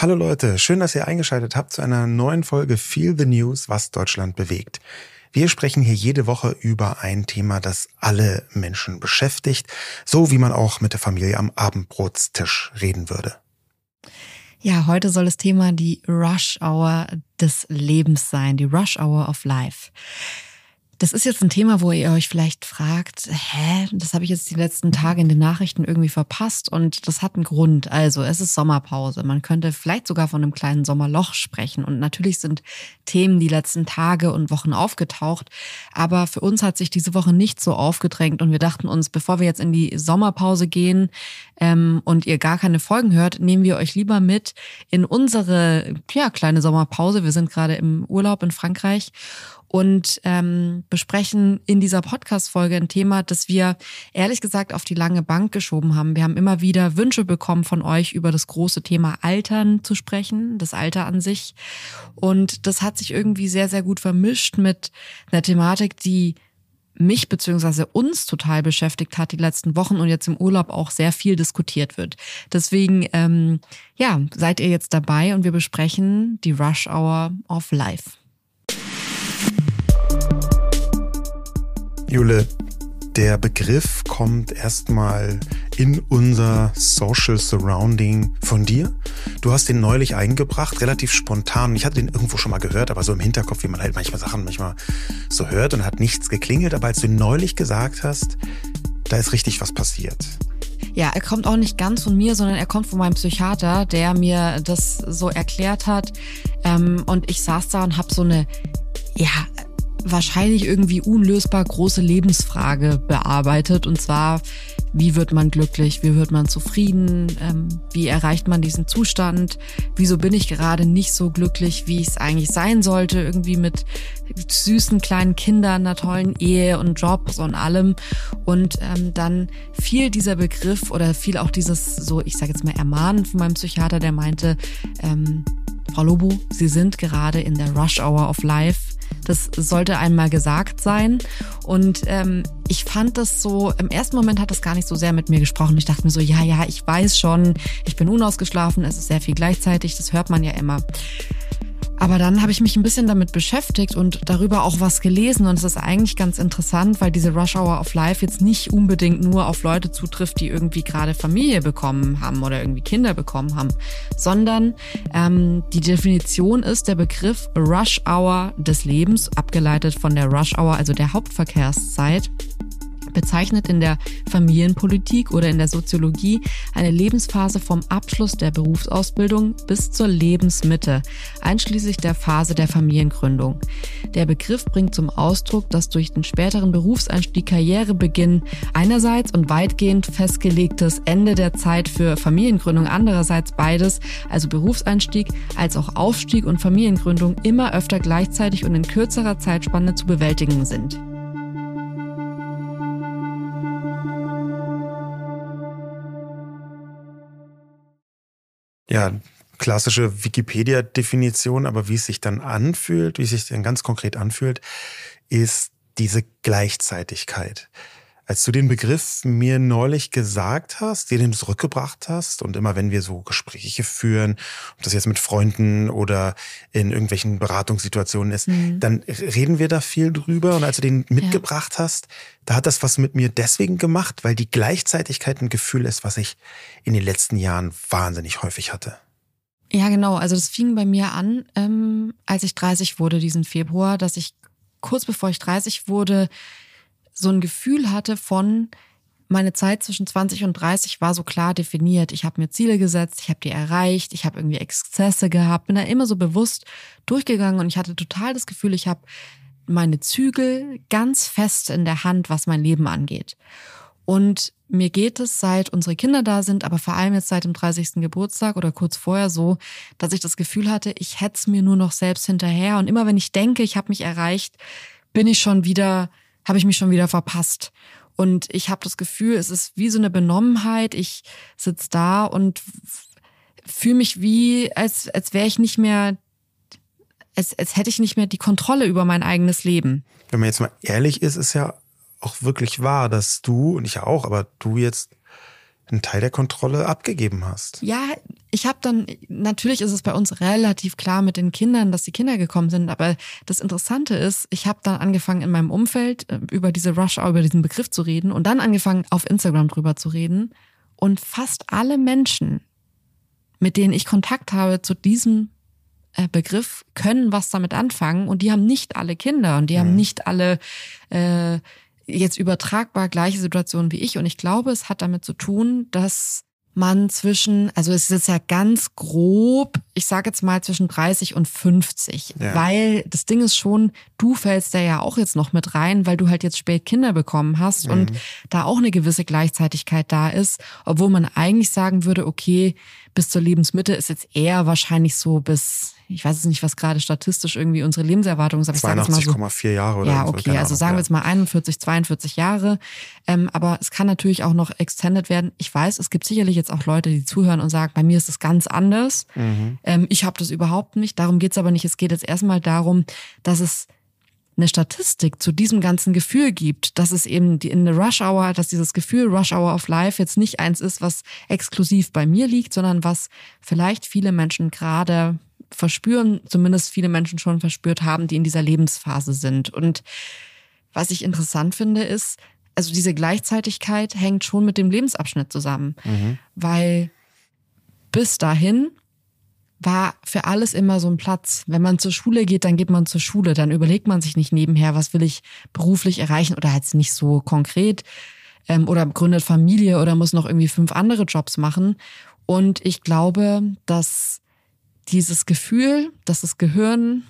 Hallo Leute, schön, dass ihr eingeschaltet habt zu einer neuen Folge Feel the News, was Deutschland bewegt. Wir sprechen hier jede Woche über ein Thema, das alle Menschen beschäftigt, so wie man auch mit der Familie am Abendbrotstisch reden würde. Ja, heute soll das Thema die Rush Hour des Lebens sein, die Rush Hour of Life. Das ist jetzt ein Thema, wo ihr euch vielleicht fragt, hä, das habe ich jetzt die letzten Tage in den Nachrichten irgendwie verpasst und das hat einen Grund. Also es ist Sommerpause. Man könnte vielleicht sogar von einem kleinen Sommerloch sprechen. Und natürlich sind Themen die letzten Tage und Wochen aufgetaucht. Aber für uns hat sich diese Woche nicht so aufgedrängt und wir dachten uns, bevor wir jetzt in die Sommerpause gehen ähm, und ihr gar keine Folgen hört, nehmen wir euch lieber mit in unsere ja, kleine Sommerpause. Wir sind gerade im Urlaub in Frankreich und ähm, besprechen in dieser Podcast-Folge ein Thema, das wir ehrlich gesagt auf die lange Bank geschoben haben. Wir haben immer wieder Wünsche bekommen von euch, über das große Thema Altern zu sprechen, das Alter an sich. Und das hat sich irgendwie sehr, sehr gut vermischt mit einer Thematik, die mich beziehungsweise uns total beschäftigt hat die letzten Wochen und jetzt im Urlaub auch sehr viel diskutiert wird. Deswegen, ähm, ja, seid ihr jetzt dabei und wir besprechen die Rush Hour of Life. Jule, der Begriff kommt erstmal in unser Social Surrounding von dir. Du hast den neulich eingebracht, relativ spontan. Ich hatte den irgendwo schon mal gehört, aber so im Hinterkopf, wie man halt manchmal Sachen manchmal so hört und hat nichts geklingelt. Aber als du ihn neulich gesagt hast, da ist richtig was passiert. Ja, er kommt auch nicht ganz von mir, sondern er kommt von meinem Psychiater, der mir das so erklärt hat. Ähm, und ich saß da und habe so eine, ja, wahrscheinlich irgendwie unlösbar große Lebensfrage bearbeitet. Und zwar, wie wird man glücklich? Wie wird man zufrieden? Ähm, wie erreicht man diesen Zustand? Wieso bin ich gerade nicht so glücklich, wie ich es eigentlich sein sollte? Irgendwie mit süßen kleinen Kindern, einer tollen Ehe und Jobs und allem. Und ähm, dann fiel dieser Begriff oder fiel auch dieses so, ich sage jetzt mal Ermahnen von meinem Psychiater, der meinte, ähm, Frau Lobo, Sie sind gerade in der Rush Hour of Life das sollte einmal gesagt sein. Und ähm, ich fand das so, im ersten Moment hat das gar nicht so sehr mit mir gesprochen. Ich dachte mir so, ja, ja, ich weiß schon, ich bin unausgeschlafen, es ist sehr viel gleichzeitig, das hört man ja immer. Aber dann habe ich mich ein bisschen damit beschäftigt und darüber auch was gelesen. Und es ist eigentlich ganz interessant, weil diese Rush Hour of Life jetzt nicht unbedingt nur auf Leute zutrifft, die irgendwie gerade Familie bekommen haben oder irgendwie Kinder bekommen haben, sondern ähm, die Definition ist der Begriff Rush Hour des Lebens, abgeleitet von der Rush Hour, also der Hauptverkehrszeit bezeichnet in der Familienpolitik oder in der Soziologie eine Lebensphase vom Abschluss der Berufsausbildung bis zur Lebensmitte, einschließlich der Phase der Familiengründung. Der Begriff bringt zum Ausdruck, dass durch den späteren Berufseinstieg Karrierebeginn einerseits und weitgehend festgelegtes Ende der Zeit für Familiengründung andererseits beides, also Berufseinstieg als auch Aufstieg und Familiengründung immer öfter gleichzeitig und in kürzerer Zeitspanne zu bewältigen sind. Ja, klassische Wikipedia-Definition, aber wie es sich dann anfühlt, wie es sich dann ganz konkret anfühlt, ist diese Gleichzeitigkeit. Als du den Begriff mir neulich gesagt hast, dir den zurückgebracht hast und immer wenn wir so Gespräche führen, ob das jetzt mit Freunden oder in irgendwelchen Beratungssituationen ist, mhm. dann reden wir da viel drüber. Und als du den mitgebracht ja. hast, da hat das was mit mir deswegen gemacht, weil die Gleichzeitigkeit ein Gefühl ist, was ich in den letzten Jahren wahnsinnig häufig hatte. Ja, genau. Also das fing bei mir an, ähm, als ich 30 wurde diesen Februar, dass ich kurz bevor ich 30 wurde, so ein Gefühl hatte von, meine Zeit zwischen 20 und 30 war so klar definiert. Ich habe mir Ziele gesetzt, ich habe die erreicht, ich habe irgendwie Exzesse gehabt, bin da immer so bewusst durchgegangen und ich hatte total das Gefühl, ich habe meine Zügel ganz fest in der Hand, was mein Leben angeht. Und mir geht es, seit unsere Kinder da sind, aber vor allem jetzt seit dem 30. Geburtstag oder kurz vorher so, dass ich das Gefühl hatte, ich hetze mir nur noch selbst hinterher. Und immer wenn ich denke, ich habe mich erreicht, bin ich schon wieder habe ich mich schon wieder verpasst. Und ich habe das Gefühl, es ist wie so eine Benommenheit. Ich sitz da und fühle mich wie, als, als wäre ich nicht mehr, als, als hätte ich nicht mehr die Kontrolle über mein eigenes Leben. Wenn man jetzt mal ehrlich ist, ist ja auch wirklich wahr, dass du, und ich ja auch, aber du jetzt einen Teil der Kontrolle abgegeben hast. Ja, ich habe dann, natürlich ist es bei uns relativ klar mit den Kindern, dass die Kinder gekommen sind, aber das Interessante ist, ich habe dann angefangen in meinem Umfeld äh, über diese Rush Hour, über diesen Begriff zu reden und dann angefangen auf Instagram drüber zu reden und fast alle Menschen, mit denen ich Kontakt habe zu diesem äh, Begriff, können was damit anfangen und die haben nicht alle Kinder und die mhm. haben nicht alle äh, jetzt übertragbar gleiche Situationen wie ich und ich glaube, es hat damit zu tun, dass man zwischen, also es ist ja ganz grob, ich sage jetzt mal zwischen 30 und 50, ja. weil das Ding ist schon, du fällst da ja auch jetzt noch mit rein, weil du halt jetzt spät Kinder bekommen hast mhm. und da auch eine gewisse Gleichzeitigkeit da ist, obwohl man eigentlich sagen würde, okay, bis zur Lebensmitte ist jetzt eher wahrscheinlich so bis ich weiß es nicht, was gerade statistisch irgendwie unsere Lebenserwartung ist, aber 82,4 so, Jahre oder Ja, okay, also sagen wir jetzt mal 41, 42 Jahre. Ähm, aber es kann natürlich auch noch extended werden. Ich weiß, es gibt sicherlich jetzt auch Leute, die zuhören und sagen, bei mir ist es ganz anders. Mhm. Ähm, ich habe das überhaupt nicht. Darum geht's aber nicht. Es geht jetzt erstmal darum, dass es eine Statistik zu diesem ganzen Gefühl gibt, dass es eben die in der Rush Hour, dass dieses Gefühl Rush Hour of Life jetzt nicht eins ist, was exklusiv bei mir liegt, sondern was vielleicht viele Menschen gerade verspüren, zumindest viele Menschen schon verspürt haben, die in dieser Lebensphase sind. Und was ich interessant finde, ist, also diese Gleichzeitigkeit hängt schon mit dem Lebensabschnitt zusammen, mhm. weil bis dahin war für alles immer so ein Platz. Wenn man zur Schule geht, dann geht man zur Schule. Dann überlegt man sich nicht nebenher, was will ich beruflich erreichen oder halt nicht so konkret ähm, oder gründet Familie oder muss noch irgendwie fünf andere Jobs machen. Und ich glaube, dass dieses Gefühl, dass das Gehirn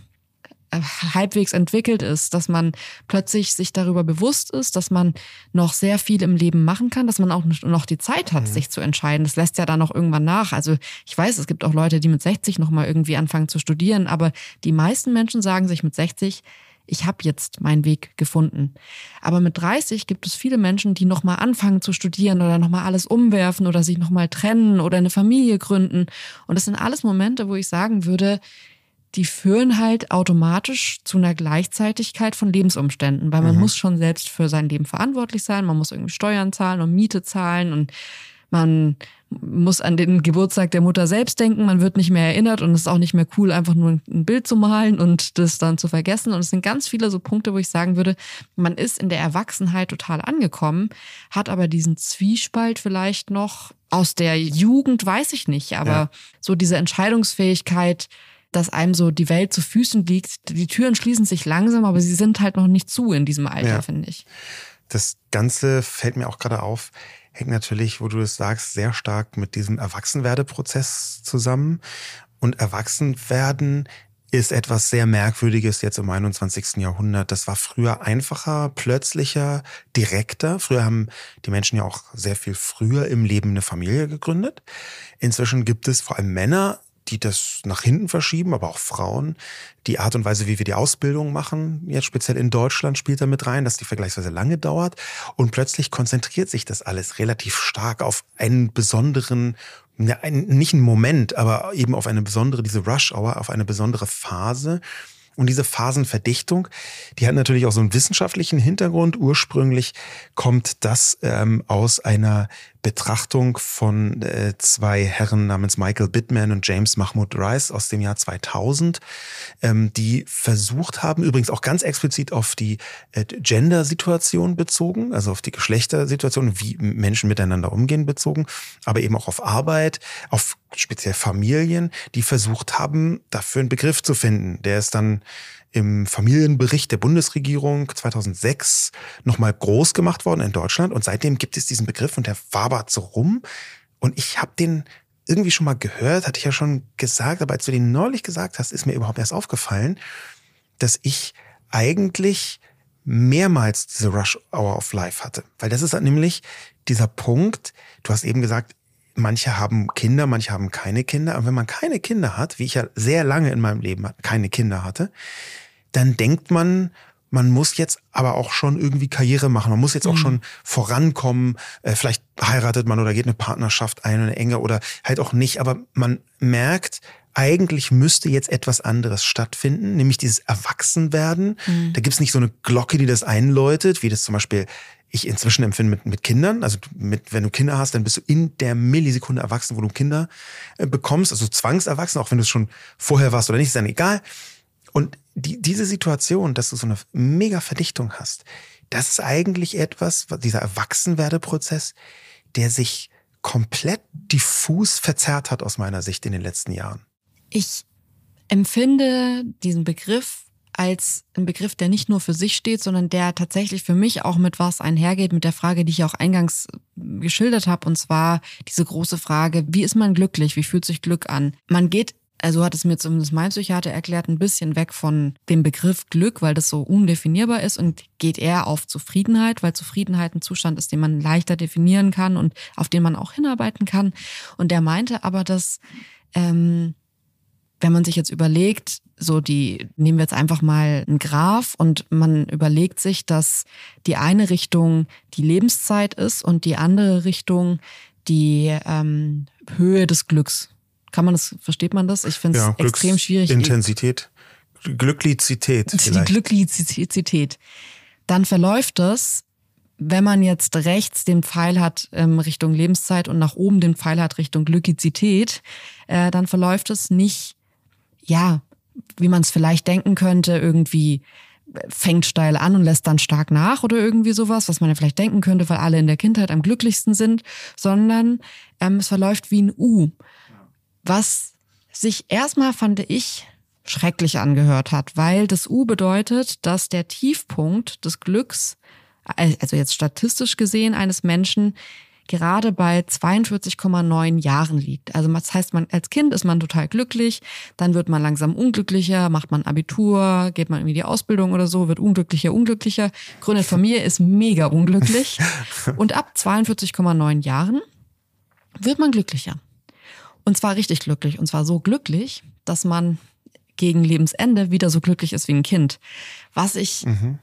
äh, halbwegs entwickelt ist, dass man plötzlich sich darüber bewusst ist, dass man noch sehr viel im Leben machen kann, dass man auch noch die Zeit hat, mhm. sich zu entscheiden. Das lässt ja dann noch irgendwann nach. Also ich weiß, es gibt auch Leute, die mit 60 noch mal irgendwie anfangen zu studieren, aber die meisten Menschen sagen sich mit 60, ich habe jetzt meinen Weg gefunden. Aber mit 30 gibt es viele Menschen, die nochmal anfangen zu studieren oder nochmal alles umwerfen oder sich nochmal trennen oder eine Familie gründen. Und das sind alles Momente, wo ich sagen würde, die führen halt automatisch zu einer Gleichzeitigkeit von Lebensumständen, weil man mhm. muss schon selbst für sein Leben verantwortlich sein, man muss irgendwie Steuern zahlen und Miete zahlen und man muss an den Geburtstag der Mutter selbst denken, man wird nicht mehr erinnert und es ist auch nicht mehr cool, einfach nur ein Bild zu malen und das dann zu vergessen. Und es sind ganz viele so Punkte, wo ich sagen würde, man ist in der Erwachsenheit total angekommen, hat aber diesen Zwiespalt vielleicht noch aus der Jugend, weiß ich nicht, aber ja. so diese Entscheidungsfähigkeit, dass einem so die Welt zu Füßen liegt. Die Türen schließen sich langsam, aber sie sind halt noch nicht zu in diesem Alter, ja. finde ich. Das Ganze fällt mir auch gerade auf hängt natürlich, wo du es sagst, sehr stark mit diesem Erwachsenwerdeprozess zusammen. Und Erwachsenwerden ist etwas sehr Merkwürdiges jetzt im 21. Jahrhundert. Das war früher einfacher, plötzlicher, direkter. Früher haben die Menschen ja auch sehr viel früher im Leben eine Familie gegründet. Inzwischen gibt es vor allem Männer, die das nach hinten verschieben, aber auch Frauen. Die Art und Weise, wie wir die Ausbildung machen, jetzt speziell in Deutschland, spielt da mit rein, dass die vergleichsweise lange dauert. Und plötzlich konzentriert sich das alles relativ stark auf einen besonderen, nicht einen Moment, aber eben auf eine besondere, diese Rush-Hour, auf eine besondere Phase. Und diese Phasenverdichtung, die hat natürlich auch so einen wissenschaftlichen Hintergrund. Ursprünglich kommt das ähm, aus einer Betrachtung von äh, zwei Herren namens Michael Bittman und James Mahmoud Rice aus dem Jahr 2000, ähm, die versucht haben, übrigens auch ganz explizit auf die äh, Gender-Situation bezogen, also auf die Geschlechtersituation, wie Menschen miteinander umgehen bezogen, aber eben auch auf Arbeit, auf speziell Familien, die versucht haben, dafür einen Begriff zu finden. Der ist dann im Familienbericht der Bundesregierung 2006 nochmal groß gemacht worden in Deutschland. Und seitdem gibt es diesen Begriff und der wabert so rum. Und ich habe den irgendwie schon mal gehört, hatte ich ja schon gesagt, aber als du den neulich gesagt hast, ist mir überhaupt erst aufgefallen, dass ich eigentlich mehrmals diese Rush Hour of Life hatte. Weil das ist nämlich dieser Punkt, du hast eben gesagt, manche haben Kinder, manche haben keine Kinder. Aber wenn man keine Kinder hat, wie ich ja sehr lange in meinem Leben keine Kinder hatte, dann denkt man, man muss jetzt aber auch schon irgendwie Karriere machen. Man muss jetzt auch mhm. schon vorankommen. Äh, vielleicht heiratet man oder geht eine Partnerschaft ein, eine enge oder halt auch nicht. Aber man merkt, eigentlich müsste jetzt etwas anderes stattfinden, nämlich dieses Erwachsenwerden. Mhm. Da gibt's nicht so eine Glocke, die das einläutet, wie das zum Beispiel ich inzwischen empfinde mit, mit Kindern, also mit, wenn du Kinder hast, dann bist du in der Millisekunde erwachsen, wo du Kinder äh, bekommst, also zwangserwachsen, auch wenn du es schon vorher warst oder nicht, ist dann egal. Und die, diese Situation, dass du so eine mega Verdichtung hast, das ist eigentlich etwas, dieser Erwachsenwerdeprozess, der sich komplett diffus verzerrt hat aus meiner Sicht in den letzten Jahren. Ich empfinde diesen Begriff als ein Begriff, der nicht nur für sich steht, sondern der tatsächlich für mich auch mit was einhergeht, mit der Frage, die ich auch eingangs geschildert habe, und zwar diese große Frage, wie ist man glücklich, wie fühlt sich Glück an? Man geht also hat es mir zumindest mein Psychiater erklärt, ein bisschen weg von dem Begriff Glück, weil das so undefinierbar ist und geht eher auf Zufriedenheit, weil Zufriedenheit ein Zustand ist, den man leichter definieren kann und auf den man auch hinarbeiten kann. Und der meinte aber, dass ähm, wenn man sich jetzt überlegt, so die, nehmen wir jetzt einfach mal einen Graph und man überlegt sich, dass die eine Richtung die Lebenszeit ist und die andere Richtung die ähm, Höhe des Glücks. Kann man das, versteht man das? Ich finde es ja, extrem schwierig. Intensität, Glücklizität. Vielleicht. Die Glücklizität. Dann verläuft das, wenn man jetzt rechts den Pfeil hat ähm, Richtung Lebenszeit und nach oben den Pfeil hat Richtung Glückizität, äh, dann verläuft es nicht ja, wie man es vielleicht denken könnte, irgendwie fängt steil an und lässt dann stark nach oder irgendwie sowas, was man ja vielleicht denken könnte, weil alle in der Kindheit am glücklichsten sind, sondern ähm, es verläuft wie ein U, was sich erstmal, fand ich, schrecklich angehört hat, weil das U bedeutet, dass der Tiefpunkt des Glücks, also jetzt statistisch gesehen eines Menschen, gerade bei 42,9 Jahren liegt. Also das heißt, man als Kind ist man total glücklich, dann wird man langsam unglücklicher, macht man Abitur, geht man irgendwie die Ausbildung oder so, wird unglücklicher, unglücklicher, gründet Familie, ist mega unglücklich und ab 42,9 Jahren wird man glücklicher. Und zwar richtig glücklich und zwar so glücklich, dass man gegen Lebensende wieder so glücklich ist wie ein Kind. Was ich mhm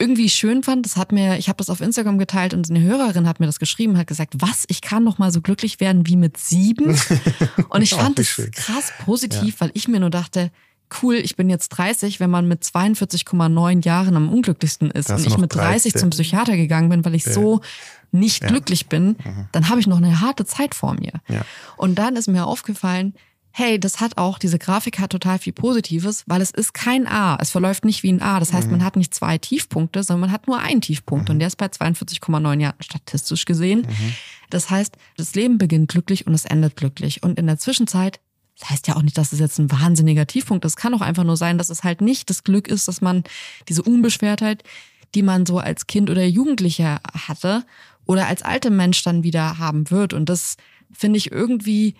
irgendwie schön fand, das hat mir, ich habe das auf Instagram geteilt und eine Hörerin hat mir das geschrieben, hat gesagt, was, ich kann noch mal so glücklich werden wie mit sieben. Und ich fand das krass positiv, ja. weil ich mir nur dachte, cool, ich bin jetzt 30, wenn man mit 42,9 Jahren am unglücklichsten ist und ich mit 30 zum Psychiater gegangen bin, weil ich ja. so nicht ja. glücklich bin, mhm. dann habe ich noch eine harte Zeit vor mir. Und dann ist mir aufgefallen, hey, das hat auch, diese Grafik hat total viel Positives, weil es ist kein A. Es verläuft nicht wie ein A. Das heißt, mhm. man hat nicht zwei Tiefpunkte, sondern man hat nur einen Tiefpunkt. Mhm. Und der ist bei 42,9 Jahren statistisch gesehen. Mhm. Das heißt, das Leben beginnt glücklich und es endet glücklich. Und in der Zwischenzeit, das heißt ja auch nicht, dass es jetzt ein wahnsinniger Tiefpunkt ist. Es kann auch einfach nur sein, dass es halt nicht das Glück ist, dass man diese Unbeschwertheit, die man so als Kind oder Jugendlicher hatte oder als alter Mensch dann wieder haben wird. Und das finde ich irgendwie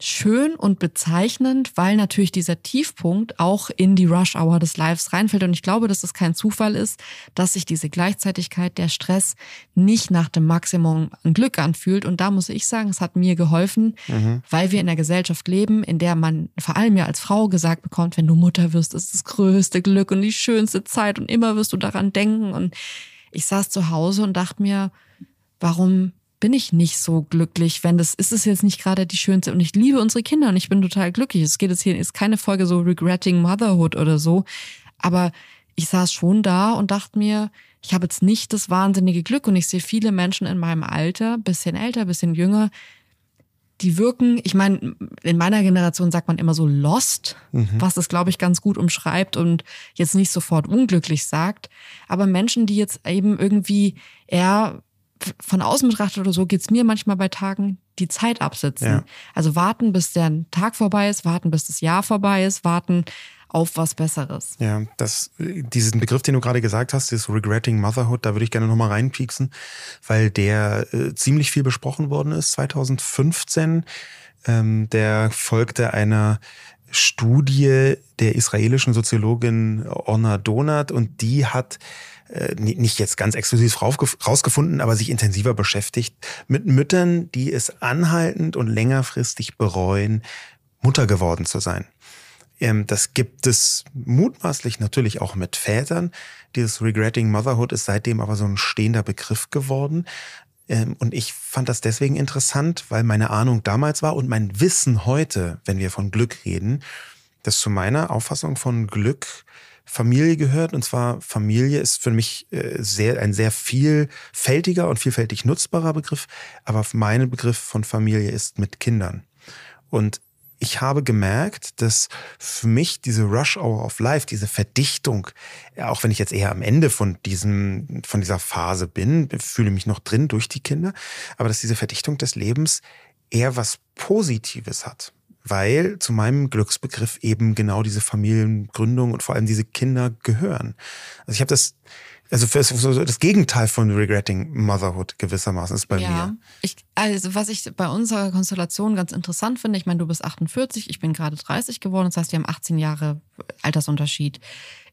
schön und bezeichnend, weil natürlich dieser Tiefpunkt auch in die Rush Hour des Lives reinfällt. Und ich glaube, dass es kein Zufall ist, dass sich diese Gleichzeitigkeit, der Stress nicht nach dem Maximum an Glück anfühlt. Und da muss ich sagen, es hat mir geholfen, mhm. weil wir in einer Gesellschaft leben, in der man vor allem ja als Frau gesagt bekommt, wenn du Mutter wirst, ist das größte Glück und die schönste Zeit und immer wirst du daran denken. Und ich saß zu Hause und dachte mir, warum bin ich nicht so glücklich, wenn das ist es jetzt nicht gerade die schönste und ich liebe unsere Kinder und ich bin total glücklich. Es geht jetzt hier ist keine Folge so regretting motherhood oder so, aber ich saß schon da und dachte mir, ich habe jetzt nicht das wahnsinnige Glück und ich sehe viele Menschen in meinem Alter, bisschen älter, bisschen jünger, die wirken, ich meine, in meiner Generation sagt man immer so lost, mhm. was das, glaube ich, ganz gut umschreibt und jetzt nicht sofort unglücklich sagt. Aber Menschen, die jetzt eben irgendwie eher von außen betrachtet oder so geht's mir manchmal bei Tagen die Zeit absitzen. Ja. Also warten, bis der Tag vorbei ist, warten, bis das Jahr vorbei ist, warten auf was Besseres. Ja, das, diesen Begriff, den du gerade gesagt hast, dieses Regretting Motherhood, da würde ich gerne nochmal reinpieksen, weil der äh, ziemlich viel besprochen worden ist 2015. Ähm, der folgte einer Studie der israelischen Soziologin Orna Donat und die hat nicht jetzt ganz exklusiv rausgefunden, aber sich intensiver beschäftigt mit Müttern, die es anhaltend und längerfristig bereuen, Mutter geworden zu sein. Ähm, das gibt es mutmaßlich natürlich auch mit Vätern. Dieses Regretting Motherhood ist seitdem aber so ein stehender Begriff geworden. Ähm, und ich fand das deswegen interessant, weil meine Ahnung damals war und mein Wissen heute, wenn wir von Glück reden, dass zu meiner Auffassung von Glück Familie gehört. Und zwar Familie ist für mich äh, sehr, ein sehr vielfältiger und vielfältig nutzbarer Begriff. Aber mein Begriff von Familie ist mit Kindern. Und ich habe gemerkt, dass für mich diese Rush Hour of Life, diese Verdichtung, auch wenn ich jetzt eher am Ende von diesem, von dieser Phase bin, fühle mich noch drin durch die Kinder, aber dass diese Verdichtung des Lebens eher was Positives hat. Weil zu meinem Glücksbegriff eben genau diese Familiengründung und vor allem diese Kinder gehören. Also ich habe das also für das Gegenteil von Regretting Motherhood gewissermaßen ist bei ja. mir. Ich, also was ich bei unserer Konstellation ganz interessant finde, ich meine, du bist 48, ich bin gerade 30 geworden, das heißt, wir haben 18 Jahre Altersunterschied,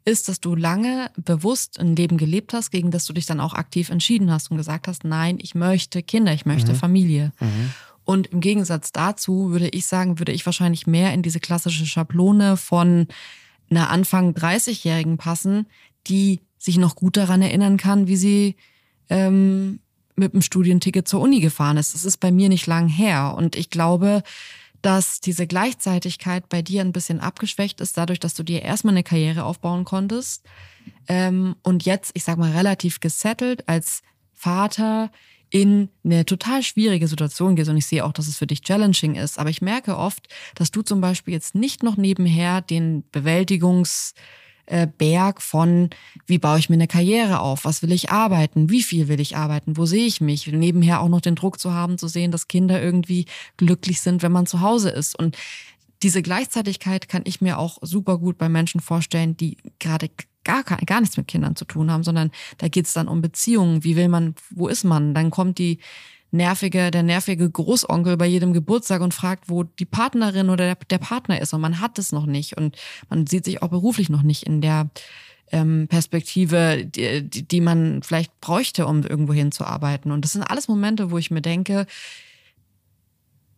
ist, dass du lange bewusst ein Leben gelebt hast, gegen das du dich dann auch aktiv entschieden hast und gesagt hast, nein, ich möchte Kinder, ich möchte mhm. Familie. Mhm. Und im Gegensatz dazu würde ich sagen, würde ich wahrscheinlich mehr in diese klassische Schablone von einer Anfang 30-Jährigen passen, die sich noch gut daran erinnern kann, wie sie ähm, mit dem Studienticket zur Uni gefahren ist. Das ist bei mir nicht lang her. Und ich glaube, dass diese Gleichzeitigkeit bei dir ein bisschen abgeschwächt ist, dadurch, dass du dir erstmal eine Karriere aufbauen konntest ähm, und jetzt, ich sag mal, relativ gesettelt als Vater in eine total schwierige Situation gehst. Und ich sehe auch, dass es für dich challenging ist. Aber ich merke oft, dass du zum Beispiel jetzt nicht noch nebenher den Bewältigungs- äh, Berg von, wie baue ich mir eine Karriere auf, was will ich arbeiten, wie viel will ich arbeiten, wo sehe ich mich, nebenher auch noch den Druck zu haben, zu sehen, dass Kinder irgendwie glücklich sind, wenn man zu Hause ist. Und diese Gleichzeitigkeit kann ich mir auch super gut bei Menschen vorstellen, die gerade gar, gar nichts mit Kindern zu tun haben, sondern da geht es dann um Beziehungen. Wie will man, wo ist man? Dann kommt die nervige, der nervige Großonkel bei jedem Geburtstag und fragt, wo die Partnerin oder der, der Partner ist und man hat es noch nicht und man sieht sich auch beruflich noch nicht in der ähm, Perspektive, die, die man vielleicht bräuchte, um irgendwo hinzuarbeiten. Und das sind alles Momente, wo ich mir denke,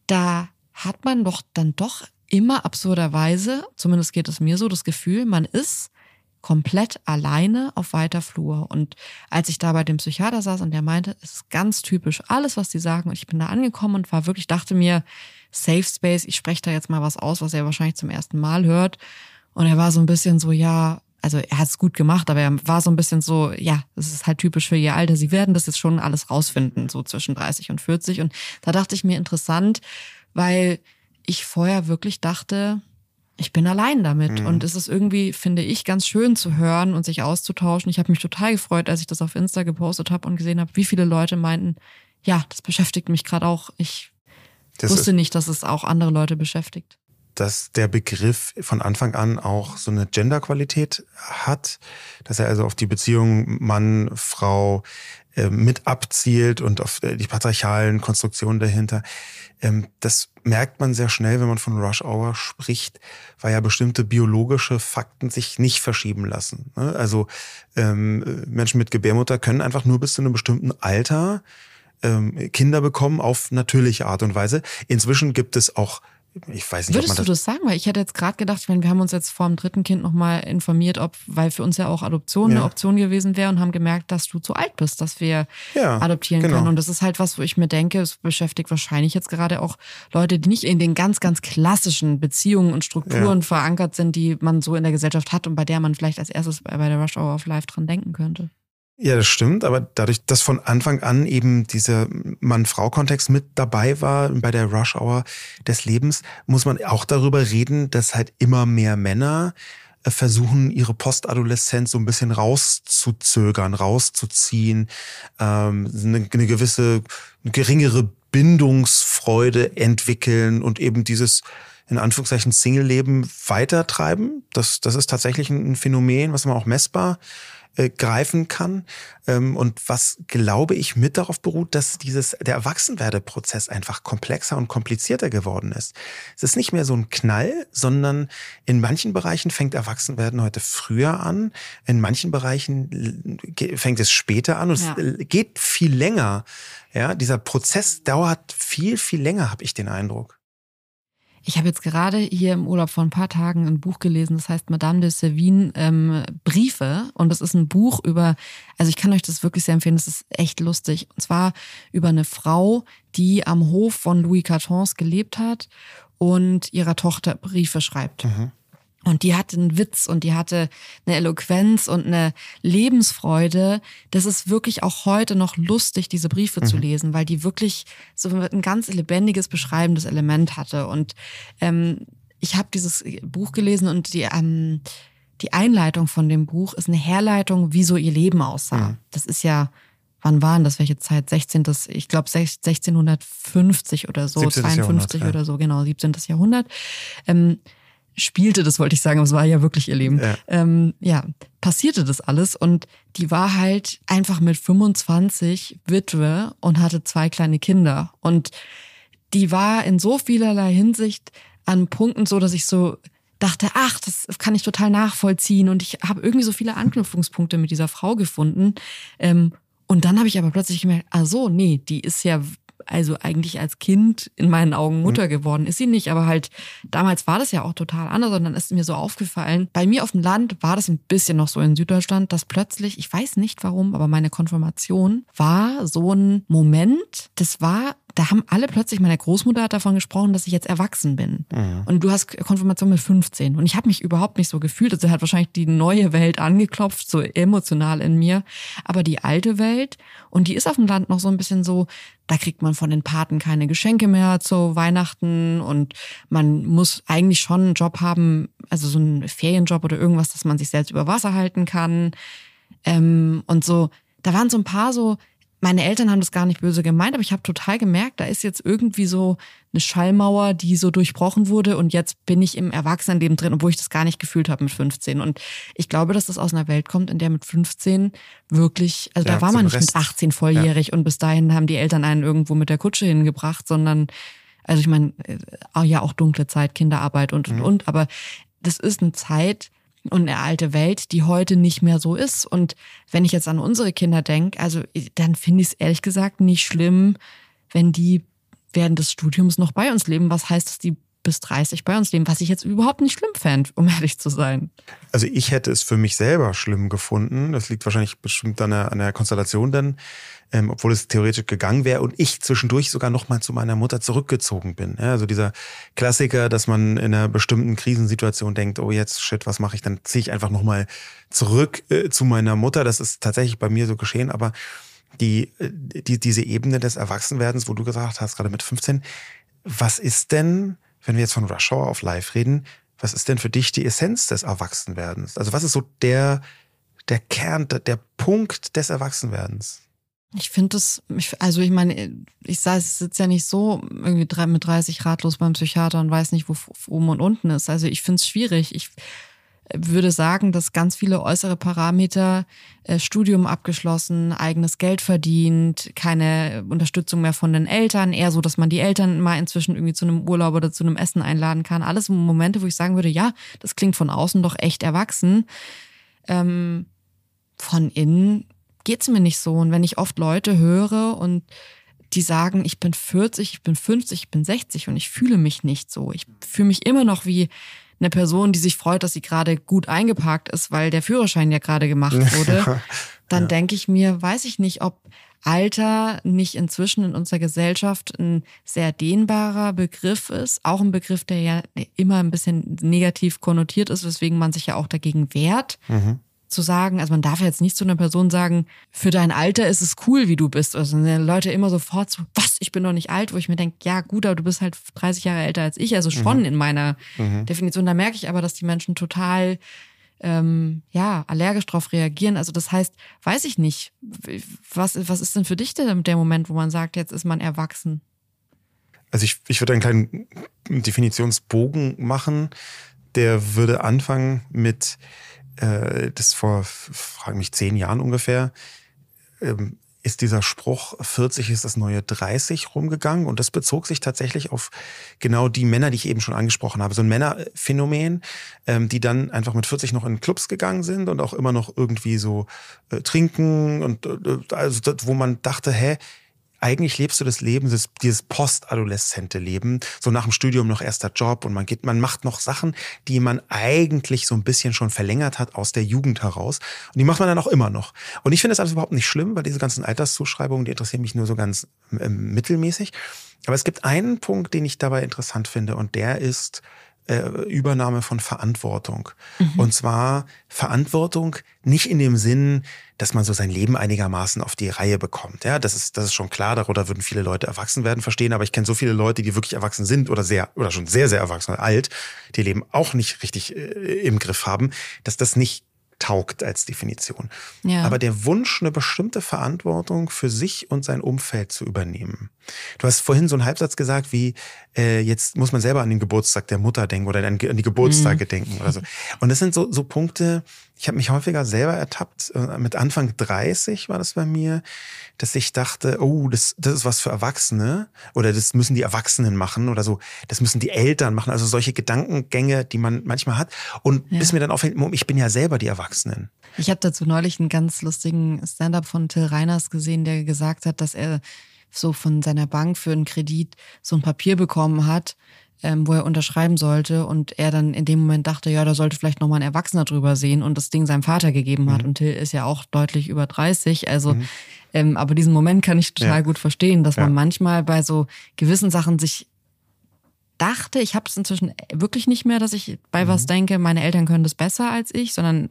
da hat man doch dann doch immer absurderweise, zumindest geht es mir so, das Gefühl, man ist komplett alleine auf weiter Flur. Und als ich da bei dem Psychiater saß und der meinte, es ist ganz typisch, alles, was die sagen, und ich bin da angekommen und war wirklich, dachte mir, Safe Space, ich spreche da jetzt mal was aus, was er wahrscheinlich zum ersten Mal hört. Und er war so ein bisschen so, ja, also er hat es gut gemacht, aber er war so ein bisschen so, ja, das ist halt typisch für ihr Alter. Sie werden das jetzt schon alles rausfinden, so zwischen 30 und 40. Und da dachte ich mir interessant, weil ich vorher wirklich dachte, ich bin allein damit. Mhm. Und es ist irgendwie, finde ich, ganz schön zu hören und sich auszutauschen. Ich habe mich total gefreut, als ich das auf Insta gepostet habe und gesehen habe, wie viele Leute meinten, ja, das beschäftigt mich gerade auch. Ich das wusste nicht, dass es auch andere Leute beschäftigt. Dass der Begriff von Anfang an auch so eine Genderqualität hat, dass er also auf die Beziehung Mann, Frau mit abzielt und auf äh, die patriarchalen Konstruktionen dahinter. Ähm, das merkt man sehr schnell, wenn man von Rush Hour spricht, weil ja bestimmte biologische Fakten sich nicht verschieben lassen. Ne? Also ähm, Menschen mit Gebärmutter können einfach nur bis zu einem bestimmten Alter ähm, Kinder bekommen auf natürliche Art und Weise. Inzwischen gibt es auch ich weiß nicht, Würdest das du das sagen? Weil ich hätte jetzt gerade gedacht, ich meine, wir haben uns jetzt vor dem dritten Kind nochmal informiert, ob, weil für uns ja auch Adoption ja. eine Option gewesen wäre und haben gemerkt, dass du zu alt bist, dass wir ja, adoptieren genau. können. Und das ist halt was, wo ich mir denke, es beschäftigt wahrscheinlich jetzt gerade auch Leute, die nicht in den ganz, ganz klassischen Beziehungen und Strukturen ja. verankert sind, die man so in der Gesellschaft hat und bei der man vielleicht als erstes bei der Rush Hour of Life dran denken könnte. Ja, das stimmt, aber dadurch, dass von Anfang an eben dieser Mann-Frau-Kontext mit dabei war bei der Rush-Hour des Lebens, muss man auch darüber reden, dass halt immer mehr Männer äh, versuchen, ihre Postadoleszenz so ein bisschen rauszuzögern, rauszuziehen, ähm, eine, eine gewisse, eine geringere Bindungsfreude entwickeln und eben dieses in Anführungszeichen Single-Leben weitertreiben. Das, das ist tatsächlich ein Phänomen, was man auch messbar äh, greifen kann ähm, und was, glaube ich, mit darauf beruht, dass dieses, der Erwachsenwerdeprozess einfach komplexer und komplizierter geworden ist. Es ist nicht mehr so ein Knall, sondern in manchen Bereichen fängt Erwachsenwerden heute früher an, in manchen Bereichen fängt es später an und ja. es geht viel länger. Ja, dieser Prozess dauert viel, viel länger, habe ich den Eindruck. Ich habe jetzt gerade hier im Urlaub vor ein paar Tagen ein Buch gelesen, das heißt Madame de Servine ähm, Briefe. Und das ist ein Buch über, also ich kann euch das wirklich sehr empfehlen, das ist echt lustig. Und zwar über eine Frau, die am Hof von Louis XIV gelebt hat und ihrer Tochter Briefe schreibt. Mhm. Und die hatte einen Witz und die hatte eine Eloquenz und eine Lebensfreude. Das ist wirklich auch heute noch lustig, diese Briefe mhm. zu lesen, weil die wirklich so ein ganz lebendiges, beschreibendes Element hatte. Und ähm, ich habe dieses Buch gelesen und die, ähm, die Einleitung von dem Buch ist eine Herleitung, wie so ihr Leben aussah. Mhm. Das ist ja wann waren das, welche Zeit? 16. Ich glaube 1650 oder so, 52 ja. oder so, genau, 17. Jahrhundert. Ähm, spielte, das wollte ich sagen, aber es war ja wirklich ihr Leben. Ja. Ähm, ja, passierte das alles und die war halt einfach mit 25 Witwe und hatte zwei kleine Kinder. Und die war in so vielerlei Hinsicht an Punkten so, dass ich so dachte, ach, das kann ich total nachvollziehen. Und ich habe irgendwie so viele Anknüpfungspunkte mit dieser Frau gefunden. Ähm, und dann habe ich aber plötzlich gemerkt, ah so, nee, die ist ja also eigentlich als Kind in meinen Augen Mutter mhm. geworden ist sie nicht, aber halt damals war das ja auch total anders und dann ist mir so aufgefallen, bei mir auf dem Land war das ein bisschen noch so in Süddeutschland, dass plötzlich, ich weiß nicht warum, aber meine Konfirmation war so ein Moment, das war da haben alle plötzlich, meine Großmutter hat davon gesprochen, dass ich jetzt erwachsen bin. Mhm. Und du hast Konfirmation mit 15. Und ich habe mich überhaupt nicht so gefühlt. Also hat wahrscheinlich die neue Welt angeklopft, so emotional in mir. Aber die alte Welt, und die ist auf dem Land noch so ein bisschen so, da kriegt man von den Paten keine Geschenke mehr zu Weihnachten und man muss eigentlich schon einen Job haben, also so einen Ferienjob oder irgendwas, dass man sich selbst über Wasser halten kann. Ähm, und so, da waren so ein paar so meine Eltern haben das gar nicht böse gemeint, aber ich habe total gemerkt, da ist jetzt irgendwie so eine Schallmauer, die so durchbrochen wurde und jetzt bin ich im Erwachsenenleben drin, obwohl ich das gar nicht gefühlt habe mit 15. Und ich glaube, dass das aus einer Welt kommt, in der mit 15 wirklich, also ja, da war man nicht Rest. mit 18 volljährig ja. und bis dahin haben die Eltern einen irgendwo mit der Kutsche hingebracht, sondern, also ich meine, äh, ja auch dunkle Zeit, Kinderarbeit und und mhm. und, aber das ist eine Zeit, und eine alte Welt, die heute nicht mehr so ist. Und wenn ich jetzt an unsere Kinder denke, also dann finde ich es ehrlich gesagt nicht schlimm, wenn die während des Studiums noch bei uns leben. Was heißt, dass die bis 30 bei uns leben, was ich jetzt überhaupt nicht schlimm fände, um ehrlich zu sein. Also ich hätte es für mich selber schlimm gefunden. Das liegt wahrscheinlich bestimmt an der, an der Konstellation dann, ähm, obwohl es theoretisch gegangen wäre und ich zwischendurch sogar noch mal zu meiner Mutter zurückgezogen bin. Ja, also dieser Klassiker, dass man in einer bestimmten Krisensituation denkt, oh jetzt shit, was mache ich? Dann ziehe ich einfach noch mal zurück äh, zu meiner Mutter. Das ist tatsächlich bei mir so geschehen, aber die, äh, die diese Ebene des Erwachsenwerdens, wo du gesagt hast, gerade mit 15, was ist denn, wenn wir jetzt von Rush Hour auf Live reden, was ist denn für dich die Essenz des Erwachsenwerdens? Also was ist so der, der Kern, der, der Punkt des Erwachsenwerdens? Ich finde es, also ich meine, ich sitze ja nicht so irgendwie mit 30 ratlos beim Psychiater und weiß nicht, wo oben und unten ist. Also ich finde es schwierig. Ich würde sagen, dass ganz viele äußere Parameter, äh, Studium abgeschlossen, eigenes Geld verdient, keine Unterstützung mehr von den Eltern, eher so, dass man die Eltern mal inzwischen irgendwie zu einem Urlaub oder zu einem Essen einladen kann. Alles Momente, wo ich sagen würde, ja, das klingt von außen doch echt erwachsen. Ähm, von innen geht's mir nicht so. Und wenn ich oft Leute höre und die sagen, ich bin 40, ich bin 50, ich bin 60 und ich fühle mich nicht so. Ich fühle mich immer noch wie eine Person, die sich freut, dass sie gerade gut eingeparkt ist, weil der Führerschein ja gerade gemacht wurde. Dann ja. denke ich mir, weiß ich nicht, ob Alter nicht inzwischen in unserer Gesellschaft ein sehr dehnbarer Begriff ist. Auch ein Begriff, der ja immer ein bisschen negativ konnotiert ist, weswegen man sich ja auch dagegen wehrt. Mhm zu sagen, also man darf jetzt nicht zu einer Person sagen, für dein Alter ist es cool, wie du bist. Also Leute immer sofort so, was, ich bin doch nicht alt, wo ich mir denke, ja gut, aber du bist halt 30 Jahre älter als ich, also schon mhm. in meiner mhm. Definition. Da merke ich aber, dass die Menschen total ähm, ja, allergisch drauf reagieren. Also das heißt, weiß ich nicht, was, was ist denn für dich denn der Moment, wo man sagt, jetzt ist man erwachsen? Also ich, ich würde einen kleinen Definitionsbogen machen. Der würde anfangen mit äh, das vor, frage mich, zehn Jahren ungefähr, ähm, ist dieser Spruch 40 ist das neue 30 rumgegangen und das bezog sich tatsächlich auf genau die Männer, die ich eben schon angesprochen habe. So ein Männerphänomen, ähm, die dann einfach mit 40 noch in Clubs gegangen sind und auch immer noch irgendwie so äh, trinken und äh, also wo man dachte, hä, eigentlich lebst du das Leben, das, dieses postadoleszente Leben, so nach dem Studium noch erster Job und man geht, man macht noch Sachen, die man eigentlich so ein bisschen schon verlängert hat aus der Jugend heraus. Und die macht man dann auch immer noch. Und ich finde das alles überhaupt nicht schlimm, weil diese ganzen Alterszuschreibungen, die interessieren mich nur so ganz äh, mittelmäßig. Aber es gibt einen Punkt, den ich dabei interessant finde und der ist äh, Übernahme von Verantwortung. Mhm. Und zwar Verantwortung nicht in dem Sinn, dass man so sein Leben einigermaßen auf die Reihe bekommt. Ja, das ist, das ist schon klar, darunter würden viele Leute erwachsen werden verstehen, aber ich kenne so viele Leute, die wirklich erwachsen sind oder sehr, oder schon sehr, sehr erwachsen, alt, die Leben auch nicht richtig äh, im Griff haben, dass das nicht taugt als Definition. Ja. Aber der Wunsch, eine bestimmte Verantwortung für sich und sein Umfeld zu übernehmen. Du hast vorhin so einen Halbsatz gesagt, wie äh, jetzt muss man selber an den Geburtstag der Mutter denken oder an, die Geburtstage mhm. denken oder so. Und das sind so, so Punkte, ich habe mich häufiger selber ertappt, äh, mit Anfang 30 war das bei mir, dass ich dachte, oh, das, das ist was für Erwachsene oder das müssen die Erwachsenen machen oder so, das müssen die Eltern machen. Also solche Gedankengänge, die man manchmal hat. Und ja. bis mir dann auffällt, ich bin ja selber die Erwachsenen. Ich habe dazu neulich einen ganz lustigen Stand-up von Till Reiners gesehen, der gesagt hat, dass er so von seiner Bank für einen Kredit so ein Papier bekommen hat, ähm, wo er unterschreiben sollte und er dann in dem Moment dachte, ja, da sollte vielleicht nochmal ein Erwachsener drüber sehen und das Ding seinem Vater gegeben hat. Mhm. Und Till ist ja auch deutlich über 30, also mhm. ähm, aber diesen Moment kann ich total ja. gut verstehen, dass ja. man manchmal bei so gewissen Sachen sich dachte, ich habe es inzwischen wirklich nicht mehr, dass ich bei mhm. was denke, meine Eltern können das besser als ich, sondern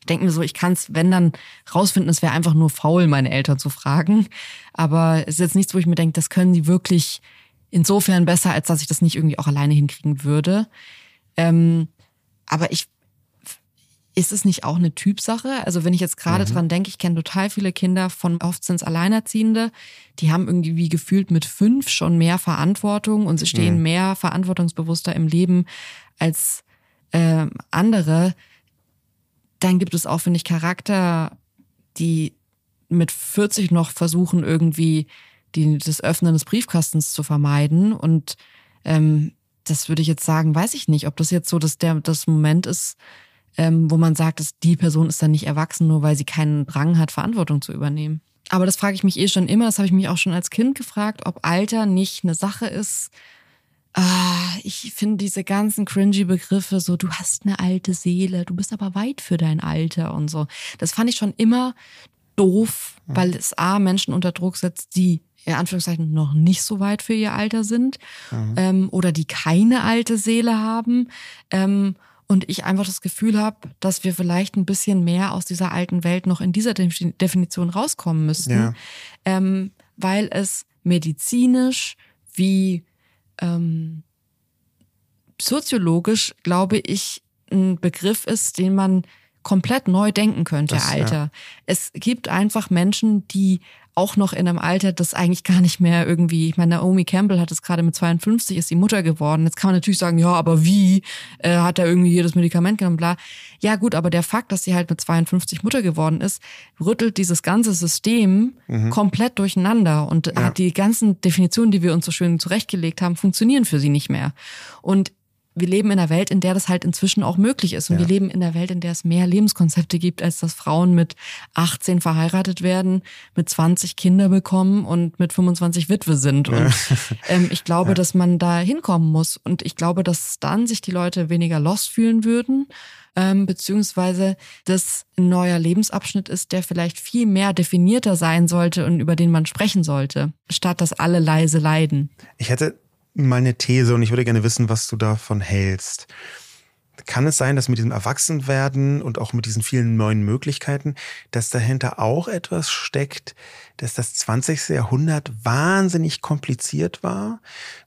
ich denke mir so, ich kann es, wenn dann rausfinden, es wäre einfach nur faul, meine Eltern zu fragen. Aber es ist jetzt nichts, wo ich mir denke, das können sie wirklich insofern besser, als dass ich das nicht irgendwie auch alleine hinkriegen würde. Ähm, aber ich ist es nicht auch eine Typsache? Also wenn ich jetzt gerade mhm. dran denke, ich kenne total viele Kinder von oft sind es Alleinerziehende, die haben irgendwie gefühlt mit fünf schon mehr Verantwortung und sie stehen mhm. mehr verantwortungsbewusster im Leben als äh, andere. Dann gibt es auch, finde ich, Charakter, die mit 40 noch versuchen, irgendwie die, das Öffnen des Briefkastens zu vermeiden. Und ähm, das würde ich jetzt sagen, weiß ich nicht, ob das jetzt so dass der, das Moment ist, ähm, wo man sagt, dass die Person ist dann nicht erwachsen, nur weil sie keinen Drang hat, Verantwortung zu übernehmen. Aber das frage ich mich eh schon immer, das habe ich mich auch schon als Kind gefragt, ob Alter nicht eine Sache ist. Ah, ich finde diese ganzen cringy Begriffe, so du hast eine alte Seele, du bist aber weit für dein Alter und so. Das fand ich schon immer doof, weil es A, Menschen unter Druck setzt, die in Anführungszeichen noch nicht so weit für ihr Alter sind mhm. ähm, oder die keine alte Seele haben. Ähm, und ich einfach das Gefühl habe, dass wir vielleicht ein bisschen mehr aus dieser alten Welt noch in dieser Definition rauskommen müssten, ja. ähm, weil es medizinisch wie ähm, soziologisch, glaube ich, ein Begriff ist, den man komplett neu denken könnte, das, Alter. Ja. Es gibt einfach Menschen, die auch noch in einem Alter, das eigentlich gar nicht mehr irgendwie, ich meine, Naomi Campbell hat es gerade mit 52, ist die Mutter geworden. Jetzt kann man natürlich sagen, ja, aber wie? Äh, hat er irgendwie jedes Medikament genommen, bla. Ja gut, aber der Fakt, dass sie halt mit 52 Mutter geworden ist, rüttelt dieses ganze System mhm. komplett durcheinander und ja. die ganzen Definitionen, die wir uns so schön zurechtgelegt haben, funktionieren für sie nicht mehr. Und wir leben in einer Welt, in der das halt inzwischen auch möglich ist. Und ja. wir leben in einer Welt, in der es mehr Lebenskonzepte gibt, als dass Frauen mit 18 verheiratet werden, mit 20 Kinder bekommen und mit 25 Witwe sind. Und ähm, ich glaube, ja. dass man da hinkommen muss. Und ich glaube, dass dann sich die Leute weniger lost fühlen würden. Ähm, beziehungsweise das ein neuer Lebensabschnitt ist, der vielleicht viel mehr definierter sein sollte und über den man sprechen sollte, statt dass alle leise leiden. Ich hätte mal eine These und ich würde gerne wissen, was du davon hältst. Kann es sein, dass mit diesem Erwachsenwerden und auch mit diesen vielen neuen Möglichkeiten, dass dahinter auch etwas steckt, dass das 20. Jahrhundert wahnsinnig kompliziert war.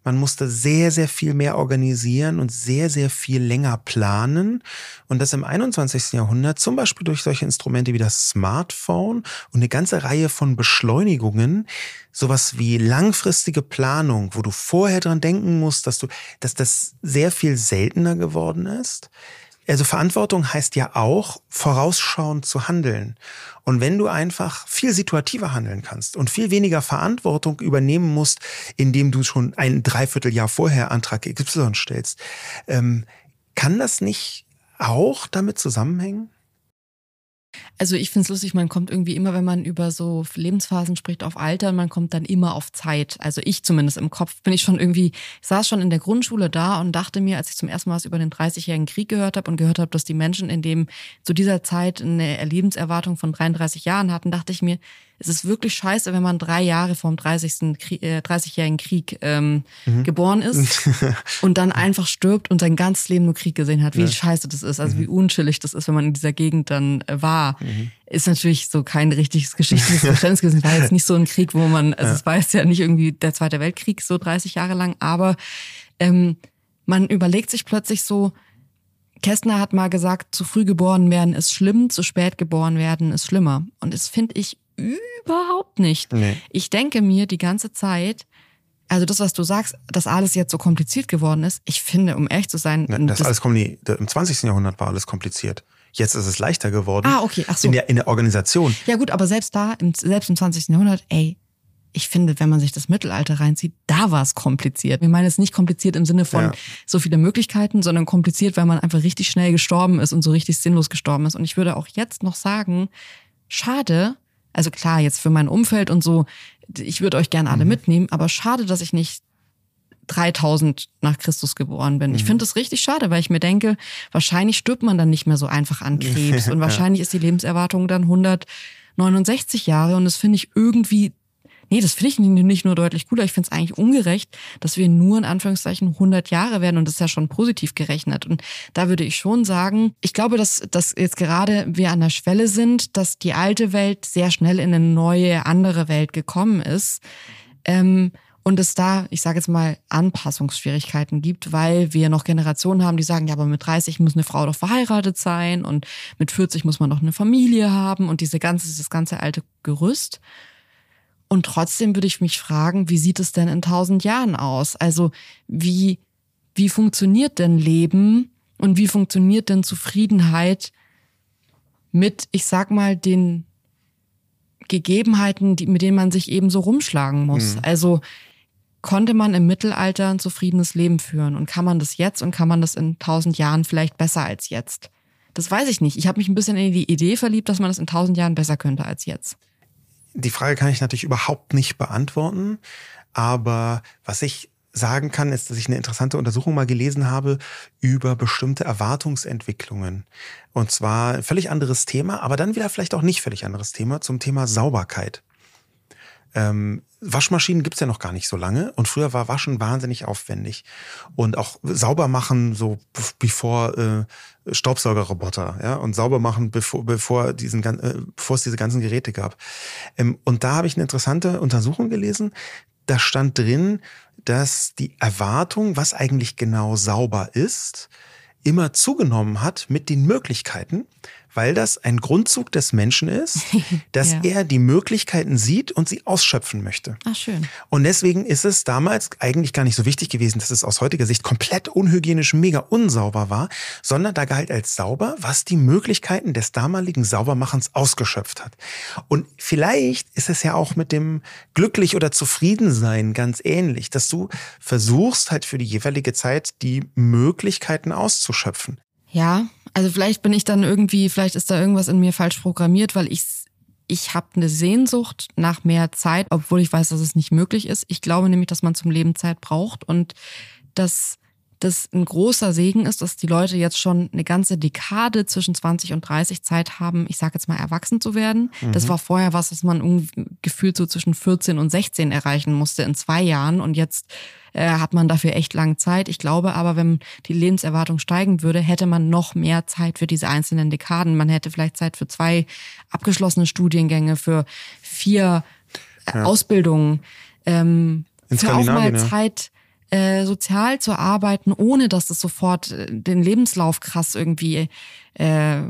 Man musste sehr, sehr viel mehr organisieren und sehr, sehr viel länger planen. Und dass im 21. Jahrhundert zum Beispiel durch solche Instrumente wie das Smartphone und eine ganze Reihe von Beschleunigungen sowas wie langfristige Planung, wo du vorher dran denken musst, dass du, dass das sehr viel seltener geworden ist. Also Verantwortung heißt ja auch, vorausschauend zu handeln. Und wenn du einfach viel situativer handeln kannst und viel weniger Verantwortung übernehmen musst, indem du schon ein Dreivierteljahr vorher Antrag XY stellst, ähm, kann das nicht auch damit zusammenhängen? Also ich finde es lustig, man kommt irgendwie immer, wenn man über so Lebensphasen spricht, auf Alter, man kommt dann immer auf Zeit. Also ich zumindest im Kopf bin ich schon irgendwie, ich saß schon in der Grundschule da und dachte mir, als ich zum ersten Mal was über den 30-jährigen Krieg gehört habe und gehört habe, dass die Menschen in dem zu dieser Zeit eine Lebenserwartung von 33 Jahren hatten, dachte ich mir, es ist wirklich scheiße, wenn man drei Jahre vom 30. Krieg, äh, 30-jährigen Krieg ähm, mhm. geboren ist und dann einfach stirbt und sein ganzes Leben nur Krieg gesehen hat. Wie ja. scheiße das ist, also mhm. wie unschillig das ist, wenn man in dieser Gegend dann äh, war. Mhm. Ist natürlich so kein richtiges geschichtliches Verständnis gewesen. War jetzt nicht so ein Krieg, wo man, also ja. es war jetzt ja nicht irgendwie der Zweite Weltkrieg so 30 Jahre lang, aber ähm, man überlegt sich plötzlich so, Kästner hat mal gesagt, zu früh geboren werden ist schlimm, zu spät geboren werden ist schlimmer. Und das finde ich überhaupt nicht. Nee. Ich denke mir die ganze Zeit, also das, was du sagst, dass alles jetzt so kompliziert geworden ist, ich finde, um ehrlich zu sein. Ja, das, das alles im 20. Jahrhundert war alles kompliziert. Jetzt ist es leichter geworden. Ah, okay, ach so. In der, in der Organisation. Ja gut, aber selbst da, selbst im 20. Jahrhundert, ey, ich finde, wenn man sich das Mittelalter reinzieht, da war es kompliziert. Wir meinen es nicht kompliziert im Sinne von ja. so viele Möglichkeiten, sondern kompliziert, weil man einfach richtig schnell gestorben ist und so richtig sinnlos gestorben ist. Und ich würde auch jetzt noch sagen, schade, also klar, jetzt für mein Umfeld und so, ich würde euch gerne alle mhm. mitnehmen, aber schade, dass ich nicht 3000 nach Christus geboren bin. Mhm. Ich finde das richtig schade, weil ich mir denke, wahrscheinlich stirbt man dann nicht mehr so einfach an Krebs und wahrscheinlich ist die Lebenserwartung dann 169 Jahre und das finde ich irgendwie Nee, das finde ich nicht nur deutlich cooler, ich finde es eigentlich ungerecht, dass wir nur in Anführungszeichen 100 Jahre werden und das ist ja schon positiv gerechnet. Und da würde ich schon sagen, ich glaube, dass, dass jetzt gerade wir an der Schwelle sind, dass die alte Welt sehr schnell in eine neue, andere Welt gekommen ist. Ähm, und es da, ich sage jetzt mal, Anpassungsschwierigkeiten gibt, weil wir noch Generationen haben, die sagen, ja, aber mit 30 muss eine Frau doch verheiratet sein und mit 40 muss man noch eine Familie haben und diese ganze, das ganze alte Gerüst. Und trotzdem würde ich mich fragen, wie sieht es denn in tausend Jahren aus? Also wie, wie funktioniert denn Leben und wie funktioniert denn Zufriedenheit mit, ich sag mal, den Gegebenheiten, die, mit denen man sich eben so rumschlagen muss? Mhm. Also konnte man im Mittelalter ein zufriedenes Leben führen und kann man das jetzt und kann man das in tausend Jahren vielleicht besser als jetzt? Das weiß ich nicht. Ich habe mich ein bisschen in die Idee verliebt, dass man das in tausend Jahren besser könnte als jetzt. Die Frage kann ich natürlich überhaupt nicht beantworten, aber was ich sagen kann, ist, dass ich eine interessante Untersuchung mal gelesen habe über bestimmte Erwartungsentwicklungen. Und zwar völlig anderes Thema, aber dann wieder vielleicht auch nicht völlig anderes Thema zum Thema Sauberkeit. Ähm, Waschmaschinen gibt's ja noch gar nicht so lange. Und früher war Waschen wahnsinnig aufwendig. Und auch sauber machen so bevor äh, Staubsaugerroboter ja und sauber machen bevor bevor diesen äh, bevor es diese ganzen Geräte gab. Ähm, und da habe ich eine interessante Untersuchung gelesen. Da stand drin dass die Erwartung was eigentlich genau sauber ist immer zugenommen hat mit den Möglichkeiten weil das ein Grundzug des Menschen ist, dass ja. er die Möglichkeiten sieht und sie ausschöpfen möchte. Ach, schön. Und deswegen ist es damals eigentlich gar nicht so wichtig gewesen, dass es aus heutiger Sicht komplett unhygienisch, mega unsauber war, sondern da galt als sauber, was die Möglichkeiten des damaligen Saubermachens ausgeschöpft hat. Und vielleicht ist es ja auch mit dem glücklich oder zufrieden sein ganz ähnlich, dass du versuchst halt für die jeweilige Zeit die Möglichkeiten auszuschöpfen. Ja, also vielleicht bin ich dann irgendwie, vielleicht ist da irgendwas in mir falsch programmiert, weil ich ich habe eine Sehnsucht nach mehr Zeit, obwohl ich weiß, dass es nicht möglich ist. Ich glaube nämlich, dass man zum Leben Zeit braucht und dass das ein großer Segen ist, dass die Leute jetzt schon eine ganze Dekade zwischen 20 und 30 Zeit haben, ich sage jetzt mal erwachsen zu werden. Mhm. Das war vorher was, was man gefühlt so zwischen 14 und 16 erreichen musste in zwei Jahren und jetzt äh, hat man dafür echt lange Zeit. Ich glaube aber, wenn die Lebenserwartung steigen würde, hätte man noch mehr Zeit für diese einzelnen Dekaden. Man hätte vielleicht Zeit für zwei abgeschlossene Studiengänge, für vier ja. Ausbildungen, ähm, für auch mal Zeit äh, sozial zu arbeiten, ohne dass das sofort äh, den Lebenslauf krass irgendwie, äh,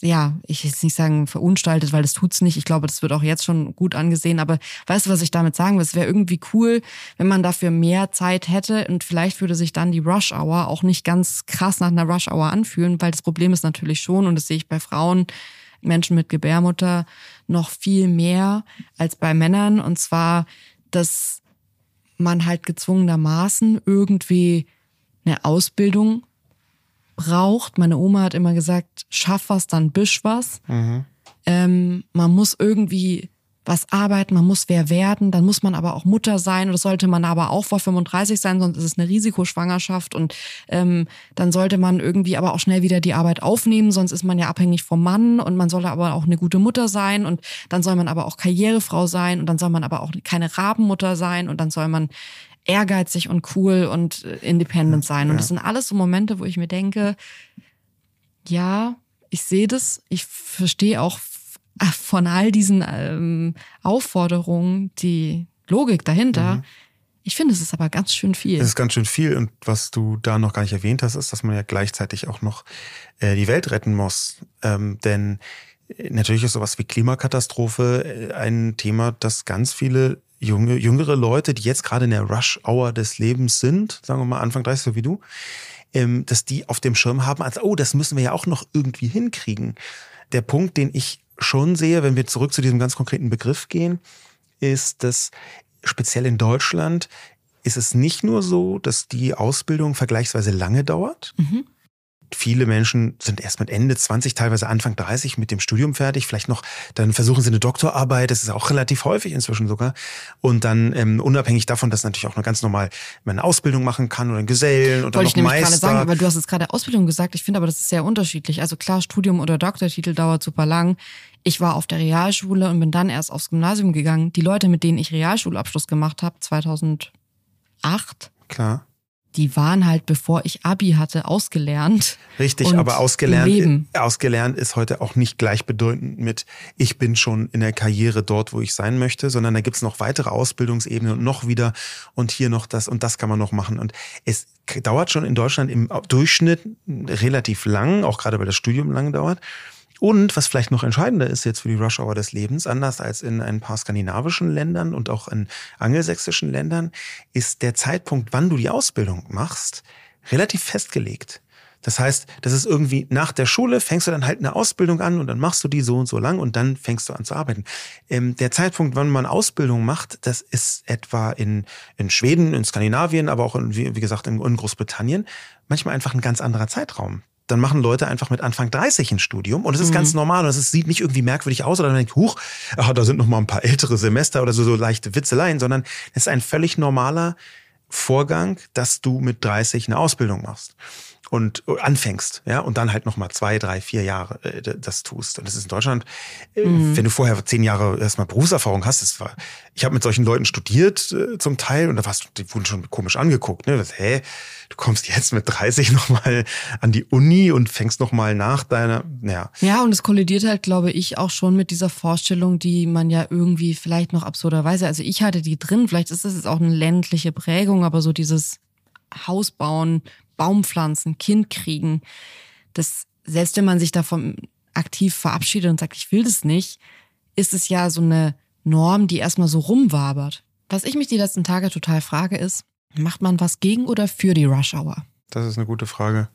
ja, ich jetzt nicht sagen verunstaltet, weil das tut's nicht. Ich glaube, das wird auch jetzt schon gut angesehen. Aber weißt du, was ich damit sagen will? Es wäre irgendwie cool, wenn man dafür mehr Zeit hätte und vielleicht würde sich dann die Rush Hour auch nicht ganz krass nach einer Rush Hour anfühlen, weil das Problem ist natürlich schon, und das sehe ich bei Frauen, Menschen mit Gebärmutter noch viel mehr als bei Männern. Und zwar, dass man halt gezwungenermaßen irgendwie eine Ausbildung braucht. Meine Oma hat immer gesagt, schaff was, dann bisch was. Mhm. Ähm, man muss irgendwie was arbeiten, man muss wer werden, dann muss man aber auch Mutter sein das sollte man aber auch vor 35 sein, sonst ist es eine Risikoschwangerschaft und ähm, dann sollte man irgendwie aber auch schnell wieder die Arbeit aufnehmen, sonst ist man ja abhängig vom Mann und man soll aber auch eine gute Mutter sein und dann soll man aber auch Karrierefrau sein und dann soll man aber auch keine Rabenmutter sein und dann soll man ehrgeizig und cool und äh, independent sein. Und das sind alles so Momente, wo ich mir denke, ja, ich sehe das, ich verstehe auch von all diesen ähm, Aufforderungen die Logik dahinter. Mhm. Ich finde, es ist aber ganz schön viel. Es ist ganz schön viel. Und was du da noch gar nicht erwähnt hast, ist, dass man ja gleichzeitig auch noch äh, die Welt retten muss. Ähm, denn äh, natürlich ist sowas wie Klimakatastrophe äh, ein Thema, das ganz viele junge, jüngere Leute, die jetzt gerade in der Rush-Hour des Lebens sind, sagen wir mal Anfang 30, so wie du, ähm, dass die auf dem Schirm haben, als, oh, das müssen wir ja auch noch irgendwie hinkriegen. Der Punkt, den ich schon sehe, wenn wir zurück zu diesem ganz konkreten Begriff gehen, ist, dass speziell in Deutschland ist es nicht nur so, dass die Ausbildung vergleichsweise lange dauert, mhm. Viele Menschen sind erst mit Ende 20, teilweise Anfang 30 mit dem Studium fertig. Vielleicht noch, dann versuchen sie eine Doktorarbeit. Das ist auch relativ häufig inzwischen sogar. Und dann ähm, unabhängig davon, dass natürlich auch nur ganz normal man eine Ausbildung machen kann oder ein Gesellen oder Wollte noch ich Meister. gerade sagen, aber du hast jetzt gerade Ausbildung gesagt. Ich finde aber, das ist sehr unterschiedlich. Also klar, Studium oder Doktortitel dauert super lang. Ich war auf der Realschule und bin dann erst aufs Gymnasium gegangen. Die Leute, mit denen ich Realschulabschluss gemacht habe, 2008. Klar die waren halt, bevor ich Abi hatte, ausgelernt. Richtig, aber ausgelernt, ausgelernt ist heute auch nicht gleichbedeutend mit, ich bin schon in der Karriere dort, wo ich sein möchte, sondern da gibt's noch weitere Ausbildungsebenen und noch wieder und hier noch das und das kann man noch machen. Und es dauert schon in Deutschland im Durchschnitt relativ lang, auch gerade weil das Studium lang dauert. Und was vielleicht noch entscheidender ist jetzt für die Rush Hour des Lebens, anders als in ein paar skandinavischen Ländern und auch in angelsächsischen Ländern, ist der Zeitpunkt, wann du die Ausbildung machst, relativ festgelegt. Das heißt, das ist irgendwie nach der Schule fängst du dann halt eine Ausbildung an und dann machst du die so und so lang und dann fängst du an zu arbeiten. Ähm, der Zeitpunkt, wann man Ausbildung macht, das ist etwa in, in Schweden, in Skandinavien, aber auch in, wie, wie gesagt in, in Großbritannien manchmal einfach ein ganz anderer Zeitraum dann machen Leute einfach mit Anfang 30 ein Studium und es ist mhm. ganz normal und es sieht nicht irgendwie merkwürdig aus oder dann denkt, huch, ach, da sind noch mal ein paar ältere Semester oder so, so leichte Witzeleien, sondern es ist ein völlig normaler Vorgang, dass du mit 30 eine Ausbildung machst und äh, anfängst, ja, und dann halt nochmal zwei, drei, vier Jahre äh, das tust. Und das ist in Deutschland, äh, mhm. wenn du vorher zehn Jahre erstmal Berufserfahrung hast, das war, ich habe mit solchen Leuten studiert äh, zum Teil und da warst du, die wurden schon komisch angeguckt, ne? Was, hä, du kommst jetzt mit 30 nochmal an die Uni und fängst nochmal nach deiner, ja. Ja, und es kollidiert halt, glaube ich, auch schon mit dieser Vorstellung, die man ja irgendwie vielleicht noch absurderweise, also ich hatte die drin, vielleicht ist das jetzt auch eine ländliche Prägung, aber so dieses Haus bauen, Baum pflanzen, Kind kriegen, das, selbst wenn man sich davon aktiv verabschiedet und sagt, ich will das nicht, ist es ja so eine Norm, die erstmal so rumwabert. Was ich mich die letzten Tage total frage, ist, macht man was gegen oder für die Rush Hour? Das ist eine gute Frage.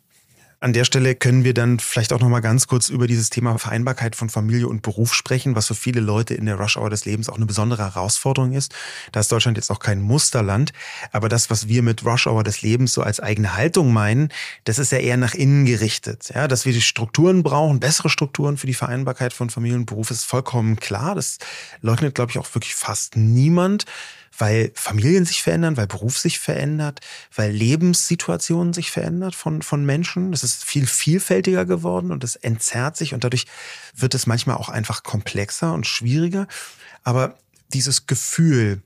An der Stelle können wir dann vielleicht auch noch mal ganz kurz über dieses Thema Vereinbarkeit von Familie und Beruf sprechen, was für viele Leute in der Rush Hour des Lebens auch eine besondere Herausforderung ist. Da ist Deutschland jetzt auch kein Musterland, aber das, was wir mit Rush Hour des Lebens so als eigene Haltung meinen, das ist ja eher nach innen gerichtet. Ja, dass wir die Strukturen brauchen, bessere Strukturen für die Vereinbarkeit von Familie und Beruf ist vollkommen klar. Das leugnet, glaube ich, auch wirklich fast niemand weil Familien sich verändern, weil Beruf sich verändert, weil Lebenssituationen sich verändert von, von Menschen. Das ist viel vielfältiger geworden und es entzerrt sich und dadurch wird es manchmal auch einfach komplexer und schwieriger. Aber dieses Gefühl,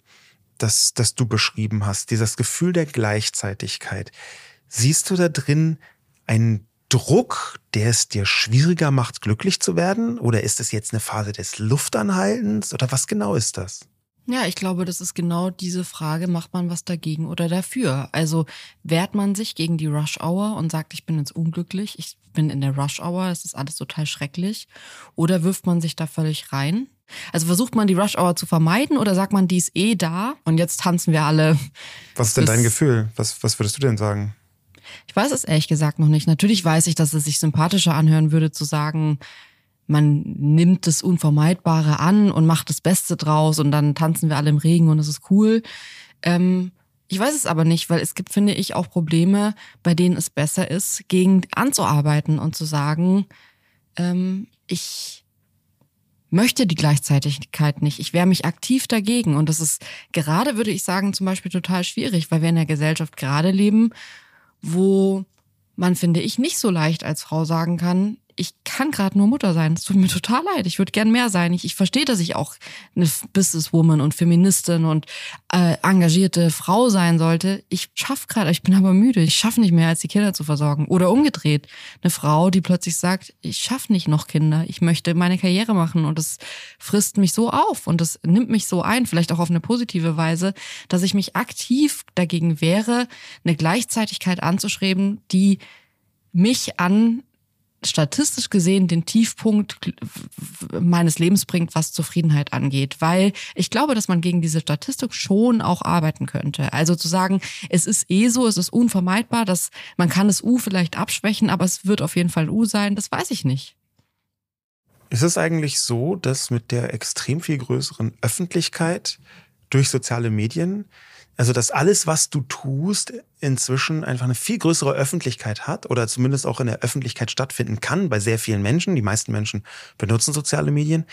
das, das du beschrieben hast, dieses Gefühl der Gleichzeitigkeit, siehst du da drin einen Druck, der es dir schwieriger macht, glücklich zu werden? Oder ist es jetzt eine Phase des Luftanhaltens? Oder was genau ist das? Ja, ich glaube, das ist genau diese Frage, macht man was dagegen oder dafür? Also wehrt man sich gegen die Rush Hour und sagt, ich bin jetzt unglücklich, ich bin in der Rush Hour, es ist alles total schrecklich? Oder wirft man sich da völlig rein? Also versucht man die Rush Hour zu vermeiden oder sagt man, die ist eh da und jetzt tanzen wir alle? Was ist denn dein Gefühl? Was, was würdest du denn sagen? Ich weiß es ehrlich gesagt noch nicht. Natürlich weiß ich, dass es sich sympathischer anhören würde zu sagen, man nimmt das Unvermeidbare an und macht das Beste draus und dann tanzen wir alle im Regen und es ist cool. Ähm, ich weiß es aber nicht, weil es gibt, finde ich, auch Probleme, bei denen es besser ist, gegen anzuarbeiten und zu sagen, ähm, ich möchte die Gleichzeitigkeit nicht. Ich wehre mich aktiv dagegen. Und das ist gerade, würde ich sagen, zum Beispiel total schwierig, weil wir in einer Gesellschaft gerade leben, wo man, finde ich, nicht so leicht als Frau sagen kann, ich kann gerade nur Mutter sein. Es tut mir total leid. Ich würde gern mehr sein. Ich, ich verstehe, dass ich auch eine Businesswoman und Feministin und äh, engagierte Frau sein sollte. Ich schaffe gerade, ich bin aber müde. Ich schaffe nicht mehr, als die Kinder zu versorgen. Oder umgedreht. Eine Frau, die plötzlich sagt, ich schaffe nicht noch Kinder. Ich möchte meine Karriere machen und es frisst mich so auf und es nimmt mich so ein, vielleicht auch auf eine positive Weise, dass ich mich aktiv dagegen wehre, eine Gleichzeitigkeit anzuschreiben, die mich an statistisch gesehen den Tiefpunkt meines Lebens bringt, was Zufriedenheit angeht. Weil ich glaube, dass man gegen diese Statistik schon auch arbeiten könnte. Also zu sagen, es ist eh so, es ist unvermeidbar, dass man kann das U vielleicht abschwächen, aber es wird auf jeden Fall U sein, das weiß ich nicht. Ist es eigentlich so, dass mit der extrem viel größeren Öffentlichkeit durch soziale Medien also, dass alles, was du tust, inzwischen einfach eine viel größere Öffentlichkeit hat oder zumindest auch in der Öffentlichkeit stattfinden kann bei sehr vielen Menschen. Die meisten Menschen benutzen soziale Medien,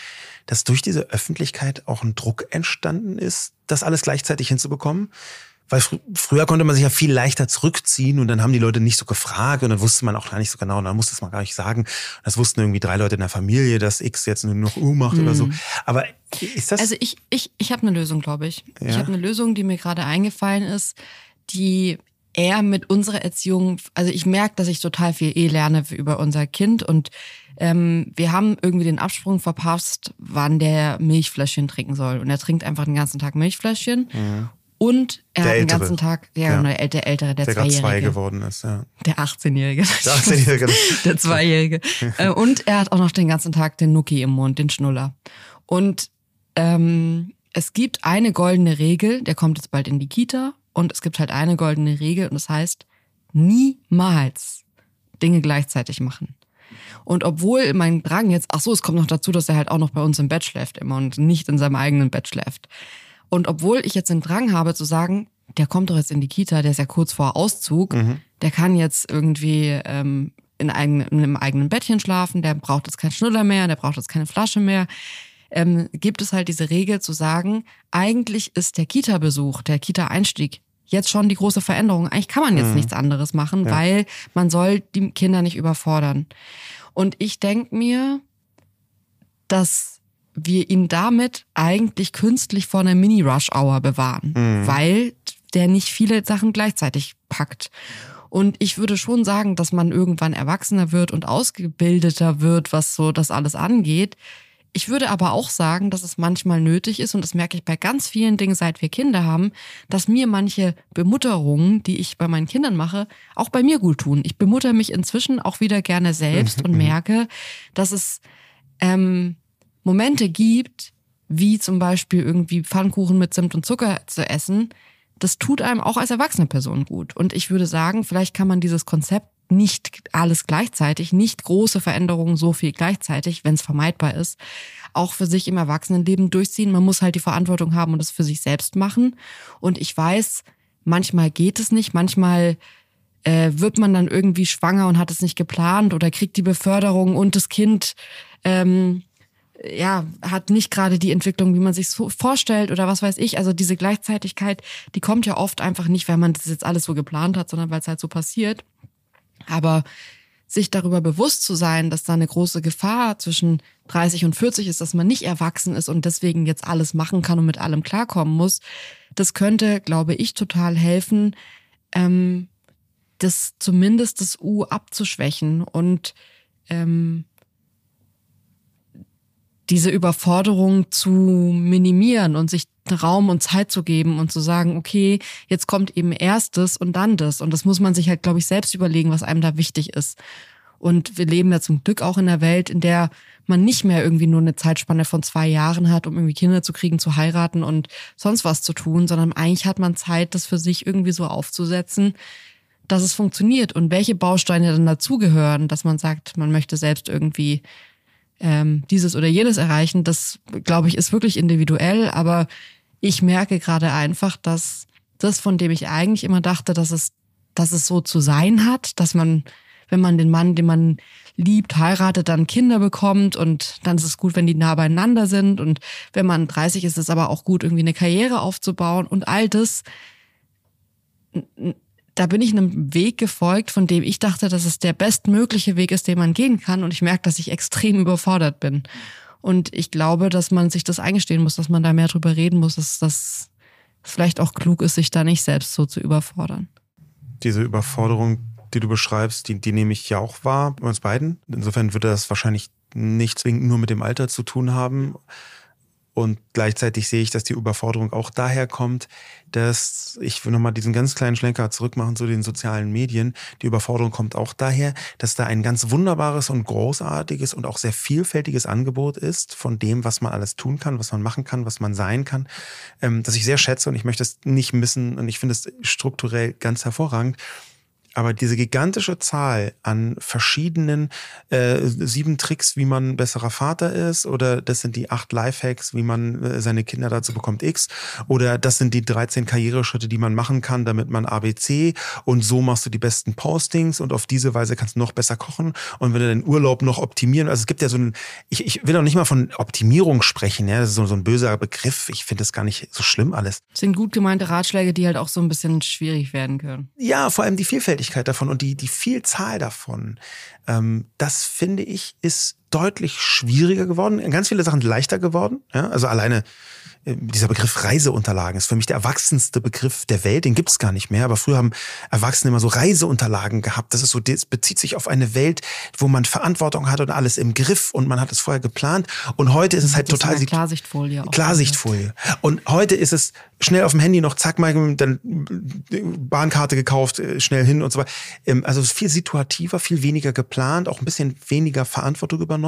dass durch diese Öffentlichkeit auch ein Druck entstanden ist, das alles gleichzeitig hinzubekommen. Weil fr früher konnte man sich ja viel leichter zurückziehen und dann haben die Leute nicht so gefragt und dann wusste man auch gar nicht so genau und dann musste es man gar nicht sagen. Das wussten irgendwie drei Leute in der Familie, dass X jetzt nur noch U macht mhm. oder so. Mhm. Aber ist das? Also ich, ich, ich habe eine Lösung, glaube ich. Ja. Ich habe eine Lösung, die mir gerade eingefallen ist, die eher mit unserer Erziehung, also ich merke, dass ich total viel eh lerne über unser Kind und ähm, wir haben irgendwie den Absprung verpasst, wann der Milchfläschchen trinken soll. Und er trinkt einfach den ganzen Tag Milchfläschchen. Mhm. Und er der hat den ältere. ganzen Tag, ja, ja. der, der ältere, der, der Zweijährige. zwei geworden ist, ja. Der 18-Jährige. Der 18-Jährige. der Zweijährige. Äh, und er hat auch noch den ganzen Tag den Nuki im Mund, den Schnuller. Und ähm, es gibt eine goldene Regel, der kommt jetzt bald in die Kita. Und es gibt halt eine goldene Regel und das heißt, niemals Dinge gleichzeitig machen. Und obwohl mein Drang jetzt, ach so, es kommt noch dazu, dass er halt auch noch bei uns im Bett schläft immer und nicht in seinem eigenen Bett schläft. Und obwohl ich jetzt den Drang habe zu sagen, der kommt doch jetzt in die Kita, der ist ja kurz vor Auszug, mhm. der kann jetzt irgendwie ähm, in, eigen, in einem eigenen Bettchen schlafen, der braucht jetzt keinen Schnuller mehr, der braucht jetzt keine Flasche mehr. Ähm, gibt es halt diese Regel zu sagen, eigentlich ist der Kita-Besuch, der Kita-Einstieg jetzt schon die große Veränderung. Eigentlich kann man jetzt mhm. nichts anderes machen, ja. weil man soll die Kinder nicht überfordern. Und ich denk mir, dass wir ihn damit eigentlich künstlich vor einer Mini-Rush-Hour bewahren, mhm. weil der nicht viele Sachen gleichzeitig packt. Und ich würde schon sagen, dass man irgendwann erwachsener wird und ausgebildeter wird, was so das alles angeht. Ich würde aber auch sagen, dass es manchmal nötig ist, und das merke ich bei ganz vielen Dingen, seit wir Kinder haben, dass mir manche Bemutterungen, die ich bei meinen Kindern mache, auch bei mir gut tun. Ich bemutter mich inzwischen auch wieder gerne selbst und merke, dass es ähm, Momente gibt, wie zum Beispiel irgendwie Pfannkuchen mit Zimt und Zucker zu essen, das tut einem auch als erwachsene Person gut. Und ich würde sagen, vielleicht kann man dieses Konzept nicht alles gleichzeitig, nicht große Veränderungen so viel gleichzeitig, wenn es vermeidbar ist, auch für sich im Erwachsenenleben durchziehen. Man muss halt die Verantwortung haben und das für sich selbst machen. Und ich weiß, manchmal geht es nicht, manchmal äh, wird man dann irgendwie schwanger und hat es nicht geplant oder kriegt die Beförderung und das Kind ähm, ja, hat nicht gerade die Entwicklung, wie man sich so vorstellt oder was weiß ich. Also diese Gleichzeitigkeit, die kommt ja oft einfach nicht, weil man das jetzt alles so geplant hat, sondern weil es halt so passiert. Aber sich darüber bewusst zu sein, dass da eine große Gefahr zwischen 30 und 40 ist, dass man nicht erwachsen ist und deswegen jetzt alles machen kann und mit allem klarkommen muss, das könnte, glaube ich, total helfen, ähm, das zumindest das U abzuschwächen und ähm, diese Überforderung zu minimieren und sich Raum und Zeit zu geben und zu sagen, okay, jetzt kommt eben erstes und dann das. Und das muss man sich halt, glaube ich, selbst überlegen, was einem da wichtig ist. Und wir leben ja zum Glück auch in einer Welt, in der man nicht mehr irgendwie nur eine Zeitspanne von zwei Jahren hat, um irgendwie Kinder zu kriegen, zu heiraten und sonst was zu tun, sondern eigentlich hat man Zeit, das für sich irgendwie so aufzusetzen, dass es funktioniert und welche Bausteine dann dazugehören, dass man sagt, man möchte selbst irgendwie ähm, dieses oder jenes erreichen, das glaube ich ist wirklich individuell, aber ich merke gerade einfach, dass das, von dem ich eigentlich immer dachte, dass es, dass es so zu sein hat, dass man wenn man den Mann, den man liebt, heiratet, dann Kinder bekommt und dann ist es gut, wenn die nah beieinander sind und wenn man 30 ist, ist es aber auch gut, irgendwie eine Karriere aufzubauen und all das. Da bin ich einem Weg gefolgt, von dem ich dachte, dass es der bestmögliche Weg ist, den man gehen kann und ich merke, dass ich extrem überfordert bin. Und ich glaube, dass man sich das eingestehen muss, dass man da mehr drüber reden muss, dass das vielleicht auch klug ist, sich da nicht selbst so zu überfordern. Diese Überforderung, die du beschreibst, die, die nehme ich ja auch wahr bei uns beiden. Insofern würde das wahrscheinlich nicht zwingend nur mit dem Alter zu tun haben. Und gleichzeitig sehe ich, dass die Überforderung auch daher kommt, dass ich will nochmal diesen ganz kleinen Schlenker zurückmachen zu den sozialen Medien. Die Überforderung kommt auch daher, dass da ein ganz wunderbares und großartiges und auch sehr vielfältiges Angebot ist von dem, was man alles tun kann, was man machen kann, was man sein kann, ähm, das ich sehr schätze und ich möchte es nicht missen und ich finde es strukturell ganz hervorragend. Aber diese gigantische Zahl an verschiedenen äh, sieben Tricks, wie man besserer Vater ist, oder das sind die acht Lifehacks, wie man äh, seine Kinder dazu bekommt, X, oder das sind die 13 Karriereschritte, die man machen kann, damit man ABC und so machst du die besten Postings und auf diese Weise kannst du noch besser kochen und wenn du deinen Urlaub noch optimieren, also es gibt ja so ein, ich, ich will auch nicht mal von Optimierung sprechen, ja, das ist so, so ein böser Begriff, ich finde das gar nicht so schlimm alles. Das sind gut gemeinte Ratschläge, die halt auch so ein bisschen schwierig werden können. Ja, vor allem die Vielfalt Vielfältigkeit davon und die, die Vielzahl davon, ähm, das finde ich, ist deutlich schwieriger geworden. Ganz viele Sachen leichter geworden. Ja? Also alleine äh, dieser Begriff Reiseunterlagen ist für mich der erwachsenste Begriff der Welt. Den gibt es gar nicht mehr. Aber früher haben Erwachsene immer so Reiseunterlagen gehabt. Das ist so, das bezieht sich auf eine Welt, wo man Verantwortung hat und alles im Griff und man hat es vorher geplant. Und heute ist es halt das total ist Klarsichtfolie. Klarsichtfolie. Und heute ist es schnell auf dem Handy noch, zack mal dann Bahnkarte gekauft, äh, schnell hin und so weiter. Ähm, also viel situativer, viel weniger geplant, auch ein bisschen weniger Verantwortung übernommen.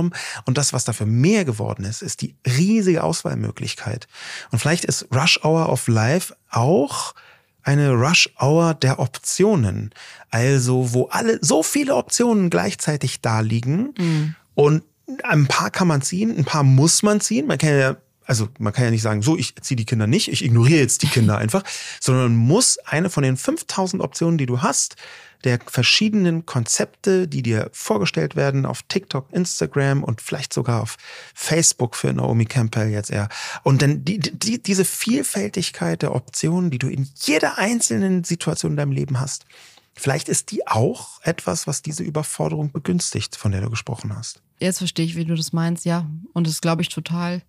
Und das, was dafür mehr geworden ist, ist die riesige Auswahlmöglichkeit. Und vielleicht ist Rush Hour of Life auch eine Rush Hour der Optionen. Also, wo alle so viele Optionen gleichzeitig da liegen. Mhm. Und ein paar kann man ziehen, ein paar muss man ziehen. Man kann ja also man kann ja nicht sagen, so, ich ziehe die Kinder nicht, ich ignoriere jetzt die Kinder einfach, sondern muss eine von den 5000 Optionen, die du hast, der verschiedenen Konzepte, die dir vorgestellt werden auf TikTok, Instagram und vielleicht sogar auf Facebook für Naomi Campbell jetzt eher. Und dann die, die, diese Vielfältigkeit der Optionen, die du in jeder einzelnen Situation in deinem Leben hast, vielleicht ist die auch etwas, was diese Überforderung begünstigt, von der du gesprochen hast. Jetzt verstehe ich, wie du das meinst, ja. Und das glaube ich total.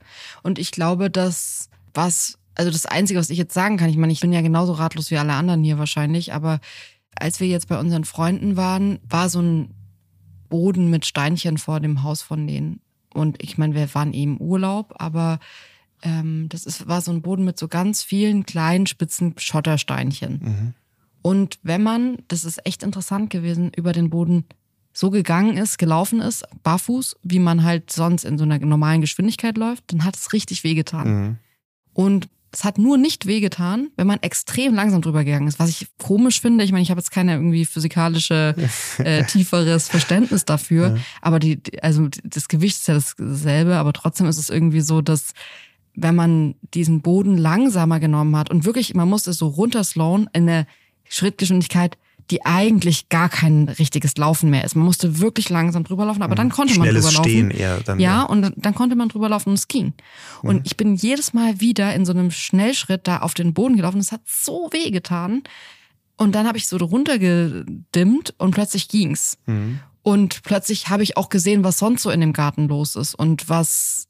Und ich glaube, dass was also das Einzige, was ich jetzt sagen kann, ich meine, ich bin ja genauso ratlos wie alle anderen hier wahrscheinlich, aber als wir jetzt bei unseren Freunden waren, war so ein Boden mit Steinchen vor dem Haus von denen. Und ich meine, wir waren eben Urlaub, aber ähm, das ist, war so ein Boden mit so ganz vielen kleinen spitzen Schottersteinchen. Mhm. Und wenn man, das ist echt interessant gewesen, über den Boden so gegangen ist, gelaufen ist, barfuß, wie man halt sonst in so einer normalen Geschwindigkeit läuft, dann hat es richtig wehgetan. Mhm. Und es hat nur nicht wehgetan, wenn man extrem langsam drüber gegangen ist. Was ich komisch finde, ich meine, ich habe jetzt keine irgendwie physikalische, äh, tieferes Verständnis dafür, ja. aber die, also das Gewicht ist ja dasselbe, aber trotzdem ist es irgendwie so, dass wenn man diesen Boden langsamer genommen hat und wirklich, man musste so runterslowen in der Schrittgeschwindigkeit, die eigentlich gar kein richtiges Laufen mehr ist. Man musste wirklich langsam drüber laufen, aber dann mhm. konnte Schnelles man drüber Stehen laufen. Eher dann, ja, ja, und dann konnte man drüber laufen und es ging. Und mhm. ich bin jedes Mal wieder in so einem Schnellschritt da auf den Boden gelaufen. Es hat so weh getan. Und dann habe ich so runtergedimmt und plötzlich ging's. Mhm. Und plötzlich habe ich auch gesehen, was sonst so in dem Garten los ist und was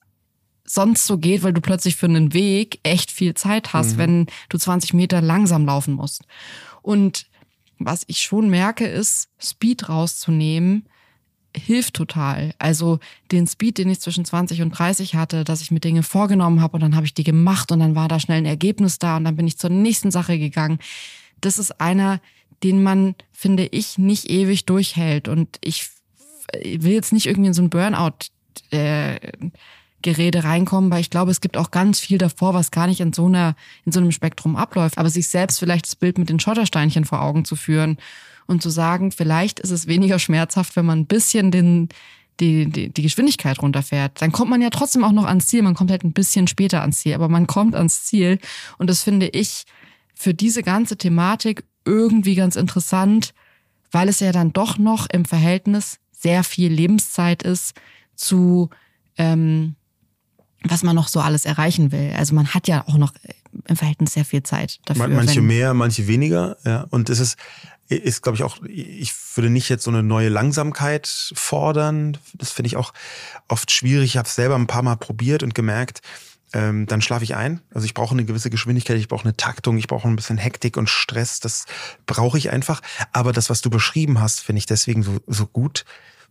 sonst so geht, weil du plötzlich für einen Weg echt viel Zeit hast, mhm. wenn du 20 Meter langsam laufen musst. Und was ich schon merke, ist, Speed rauszunehmen, hilft total. Also den Speed, den ich zwischen 20 und 30 hatte, dass ich mir Dinge vorgenommen habe und dann habe ich die gemacht und dann war da schnell ein Ergebnis da und dann bin ich zur nächsten Sache gegangen. Das ist einer, den man, finde ich, nicht ewig durchhält. Und ich will jetzt nicht irgendwie in so ein Burnout äh, Gerede reinkommen, weil ich glaube, es gibt auch ganz viel davor, was gar nicht in so einer, in so einem Spektrum abläuft. Aber sich selbst vielleicht das Bild mit den Schottersteinchen vor Augen zu führen und zu sagen, vielleicht ist es weniger schmerzhaft, wenn man ein bisschen den, die, die, die Geschwindigkeit runterfährt. Dann kommt man ja trotzdem auch noch ans Ziel. Man kommt halt ein bisschen später ans Ziel, aber man kommt ans Ziel. Und das finde ich für diese ganze Thematik irgendwie ganz interessant, weil es ja dann doch noch im Verhältnis sehr viel Lebenszeit ist zu, ähm, was man noch so alles erreichen will. Also man hat ja auch noch im Verhältnis sehr viel Zeit dafür. Manche mehr, manche weniger, ja. Und es ist, ist, glaube ich, auch, ich würde nicht jetzt so eine neue Langsamkeit fordern. Das finde ich auch oft schwierig. Ich habe es selber ein paar Mal probiert und gemerkt, ähm, dann schlafe ich ein. Also ich brauche eine gewisse Geschwindigkeit, ich brauche eine Taktung, ich brauche ein bisschen Hektik und Stress. Das brauche ich einfach. Aber das, was du beschrieben hast, finde ich deswegen so, so gut,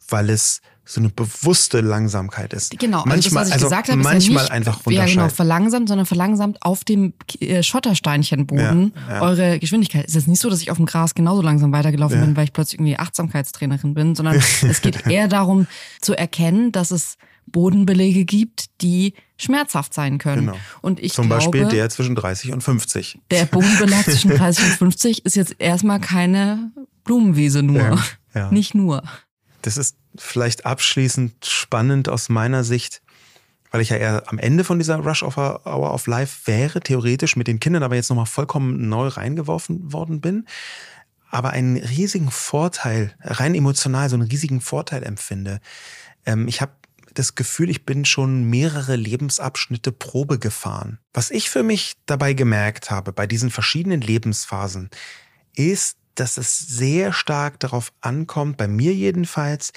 weil es so eine bewusste Langsamkeit ist. Genau, manchmal, also das, was ich also gesagt habe, manchmal ist ja nicht, einfach ja, genau, verlangsamt, sondern verlangsamt auf dem äh, Schottersteinchenboden ja, ja. eure Geschwindigkeit. Es ist nicht so, dass ich auf dem Gras genauso langsam weitergelaufen bin, weil ich plötzlich irgendwie Achtsamkeitstrainerin bin, sondern es geht eher darum zu erkennen, dass es Bodenbelege gibt, die schmerzhaft sein können. Genau. Und ich Zum glaube, Beispiel der zwischen 30 und 50. Der Bodenbelag zwischen 30 und 50 ist jetzt erstmal keine Blumenwiese nur. Ja, ja. Nicht nur. Das ist vielleicht abschließend spannend aus meiner Sicht, weil ich ja eher am Ende von dieser Rush Hour of Life wäre, theoretisch mit den Kindern aber jetzt nochmal vollkommen neu reingeworfen worden bin, aber einen riesigen Vorteil, rein emotional so einen riesigen Vorteil empfinde. Ähm, ich habe das Gefühl, ich bin schon mehrere Lebensabschnitte Probe gefahren. Was ich für mich dabei gemerkt habe bei diesen verschiedenen Lebensphasen, ist, dass es sehr stark darauf ankommt, bei mir jedenfalls,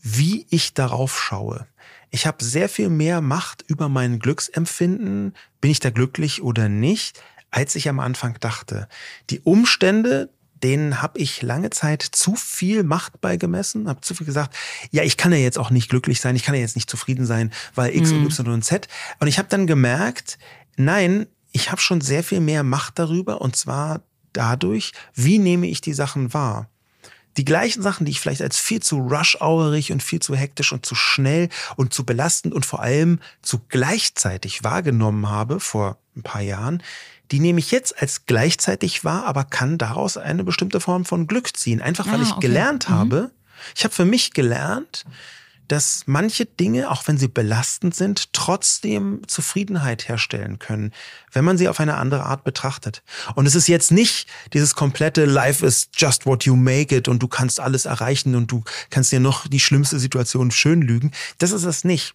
wie ich darauf schaue. Ich habe sehr viel mehr Macht über mein Glücksempfinden, bin ich da glücklich oder nicht, als ich am Anfang dachte. Die Umstände, denen habe ich lange Zeit zu viel Macht beigemessen, habe zu viel gesagt, ja, ich kann ja jetzt auch nicht glücklich sein, ich kann ja jetzt nicht zufrieden sein, weil X mhm. und Y und Z. Und ich habe dann gemerkt, nein, ich habe schon sehr viel mehr Macht darüber und zwar dadurch, wie nehme ich die Sachen wahr. Die gleichen Sachen, die ich vielleicht als viel zu rush-hourig und viel zu hektisch und zu schnell und zu belastend und vor allem zu gleichzeitig wahrgenommen habe vor ein paar Jahren, die nehme ich jetzt als gleichzeitig wahr, aber kann daraus eine bestimmte Form von Glück ziehen. Einfach weil ah, ich okay. gelernt mhm. habe, ich habe für mich gelernt, dass manche Dinge, auch wenn sie belastend sind, trotzdem Zufriedenheit herstellen können, wenn man sie auf eine andere Art betrachtet. Und es ist jetzt nicht dieses komplette Life is just what you make it und du kannst alles erreichen und du kannst dir noch die schlimmste Situation schön lügen. Das ist es nicht.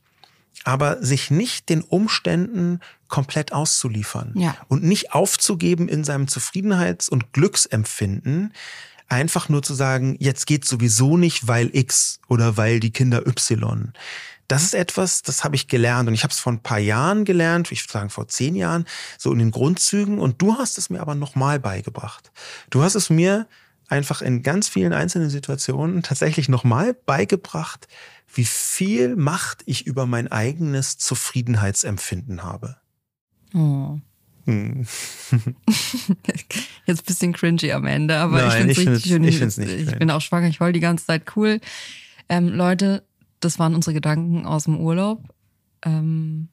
Aber sich nicht den Umständen komplett auszuliefern ja. und nicht aufzugeben in seinem Zufriedenheits- und Glücksempfinden, einfach nur zu sagen, jetzt geht sowieso nicht, weil X oder weil die Kinder Y. Das ist etwas, das habe ich gelernt und ich habe es vor ein paar Jahren gelernt, ich würde sagen vor zehn Jahren, so in den Grundzügen und du hast es mir aber nochmal beigebracht. Du hast es mir einfach in ganz vielen einzelnen Situationen tatsächlich nochmal beigebracht, wie viel Macht ich über mein eigenes Zufriedenheitsempfinden habe. Oh. Hm. Jetzt bisschen cringy am Ende, aber Nein, ich finde es richtig schön. Ich, find's nicht ich bin auch schwanger, ich heul die ganze Zeit cool. Ähm, Leute, das waren unsere Gedanken aus dem Urlaub. Ähm,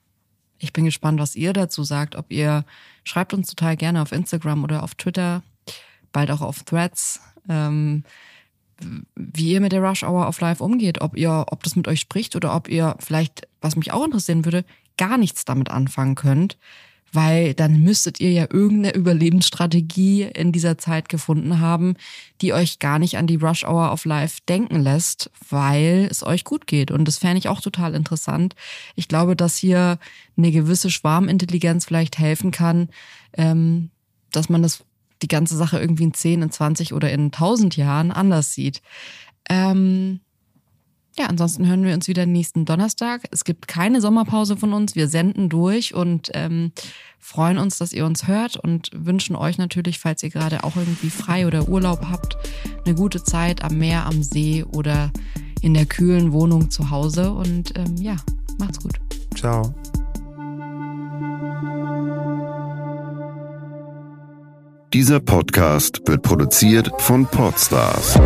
ich bin gespannt, was ihr dazu sagt. Ob ihr schreibt uns total gerne auf Instagram oder auf Twitter, bald auch auf Threads. Ähm, wie ihr mit der Rush Hour of Life umgeht, ob ihr, ob das mit euch spricht oder ob ihr vielleicht, was mich auch interessieren würde, gar nichts damit anfangen könnt weil dann müsstet ihr ja irgendeine Überlebensstrategie in dieser Zeit gefunden haben, die euch gar nicht an die Rush Hour of Life denken lässt, weil es euch gut geht. Und das fände ich auch total interessant. Ich glaube, dass hier eine gewisse Schwarmintelligenz vielleicht helfen kann, ähm, dass man das die ganze Sache irgendwie in 10, in 20 oder in 1000 Jahren anders sieht. Ähm, ja, ansonsten hören wir uns wieder nächsten Donnerstag. Es gibt keine Sommerpause von uns. Wir senden durch und ähm, freuen uns, dass ihr uns hört und wünschen euch natürlich, falls ihr gerade auch irgendwie frei oder Urlaub habt, eine gute Zeit am Meer, am See oder in der kühlen Wohnung zu Hause. Und ähm, ja, macht's gut. Ciao. Dieser Podcast wird produziert von Podstars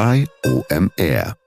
bei OMR.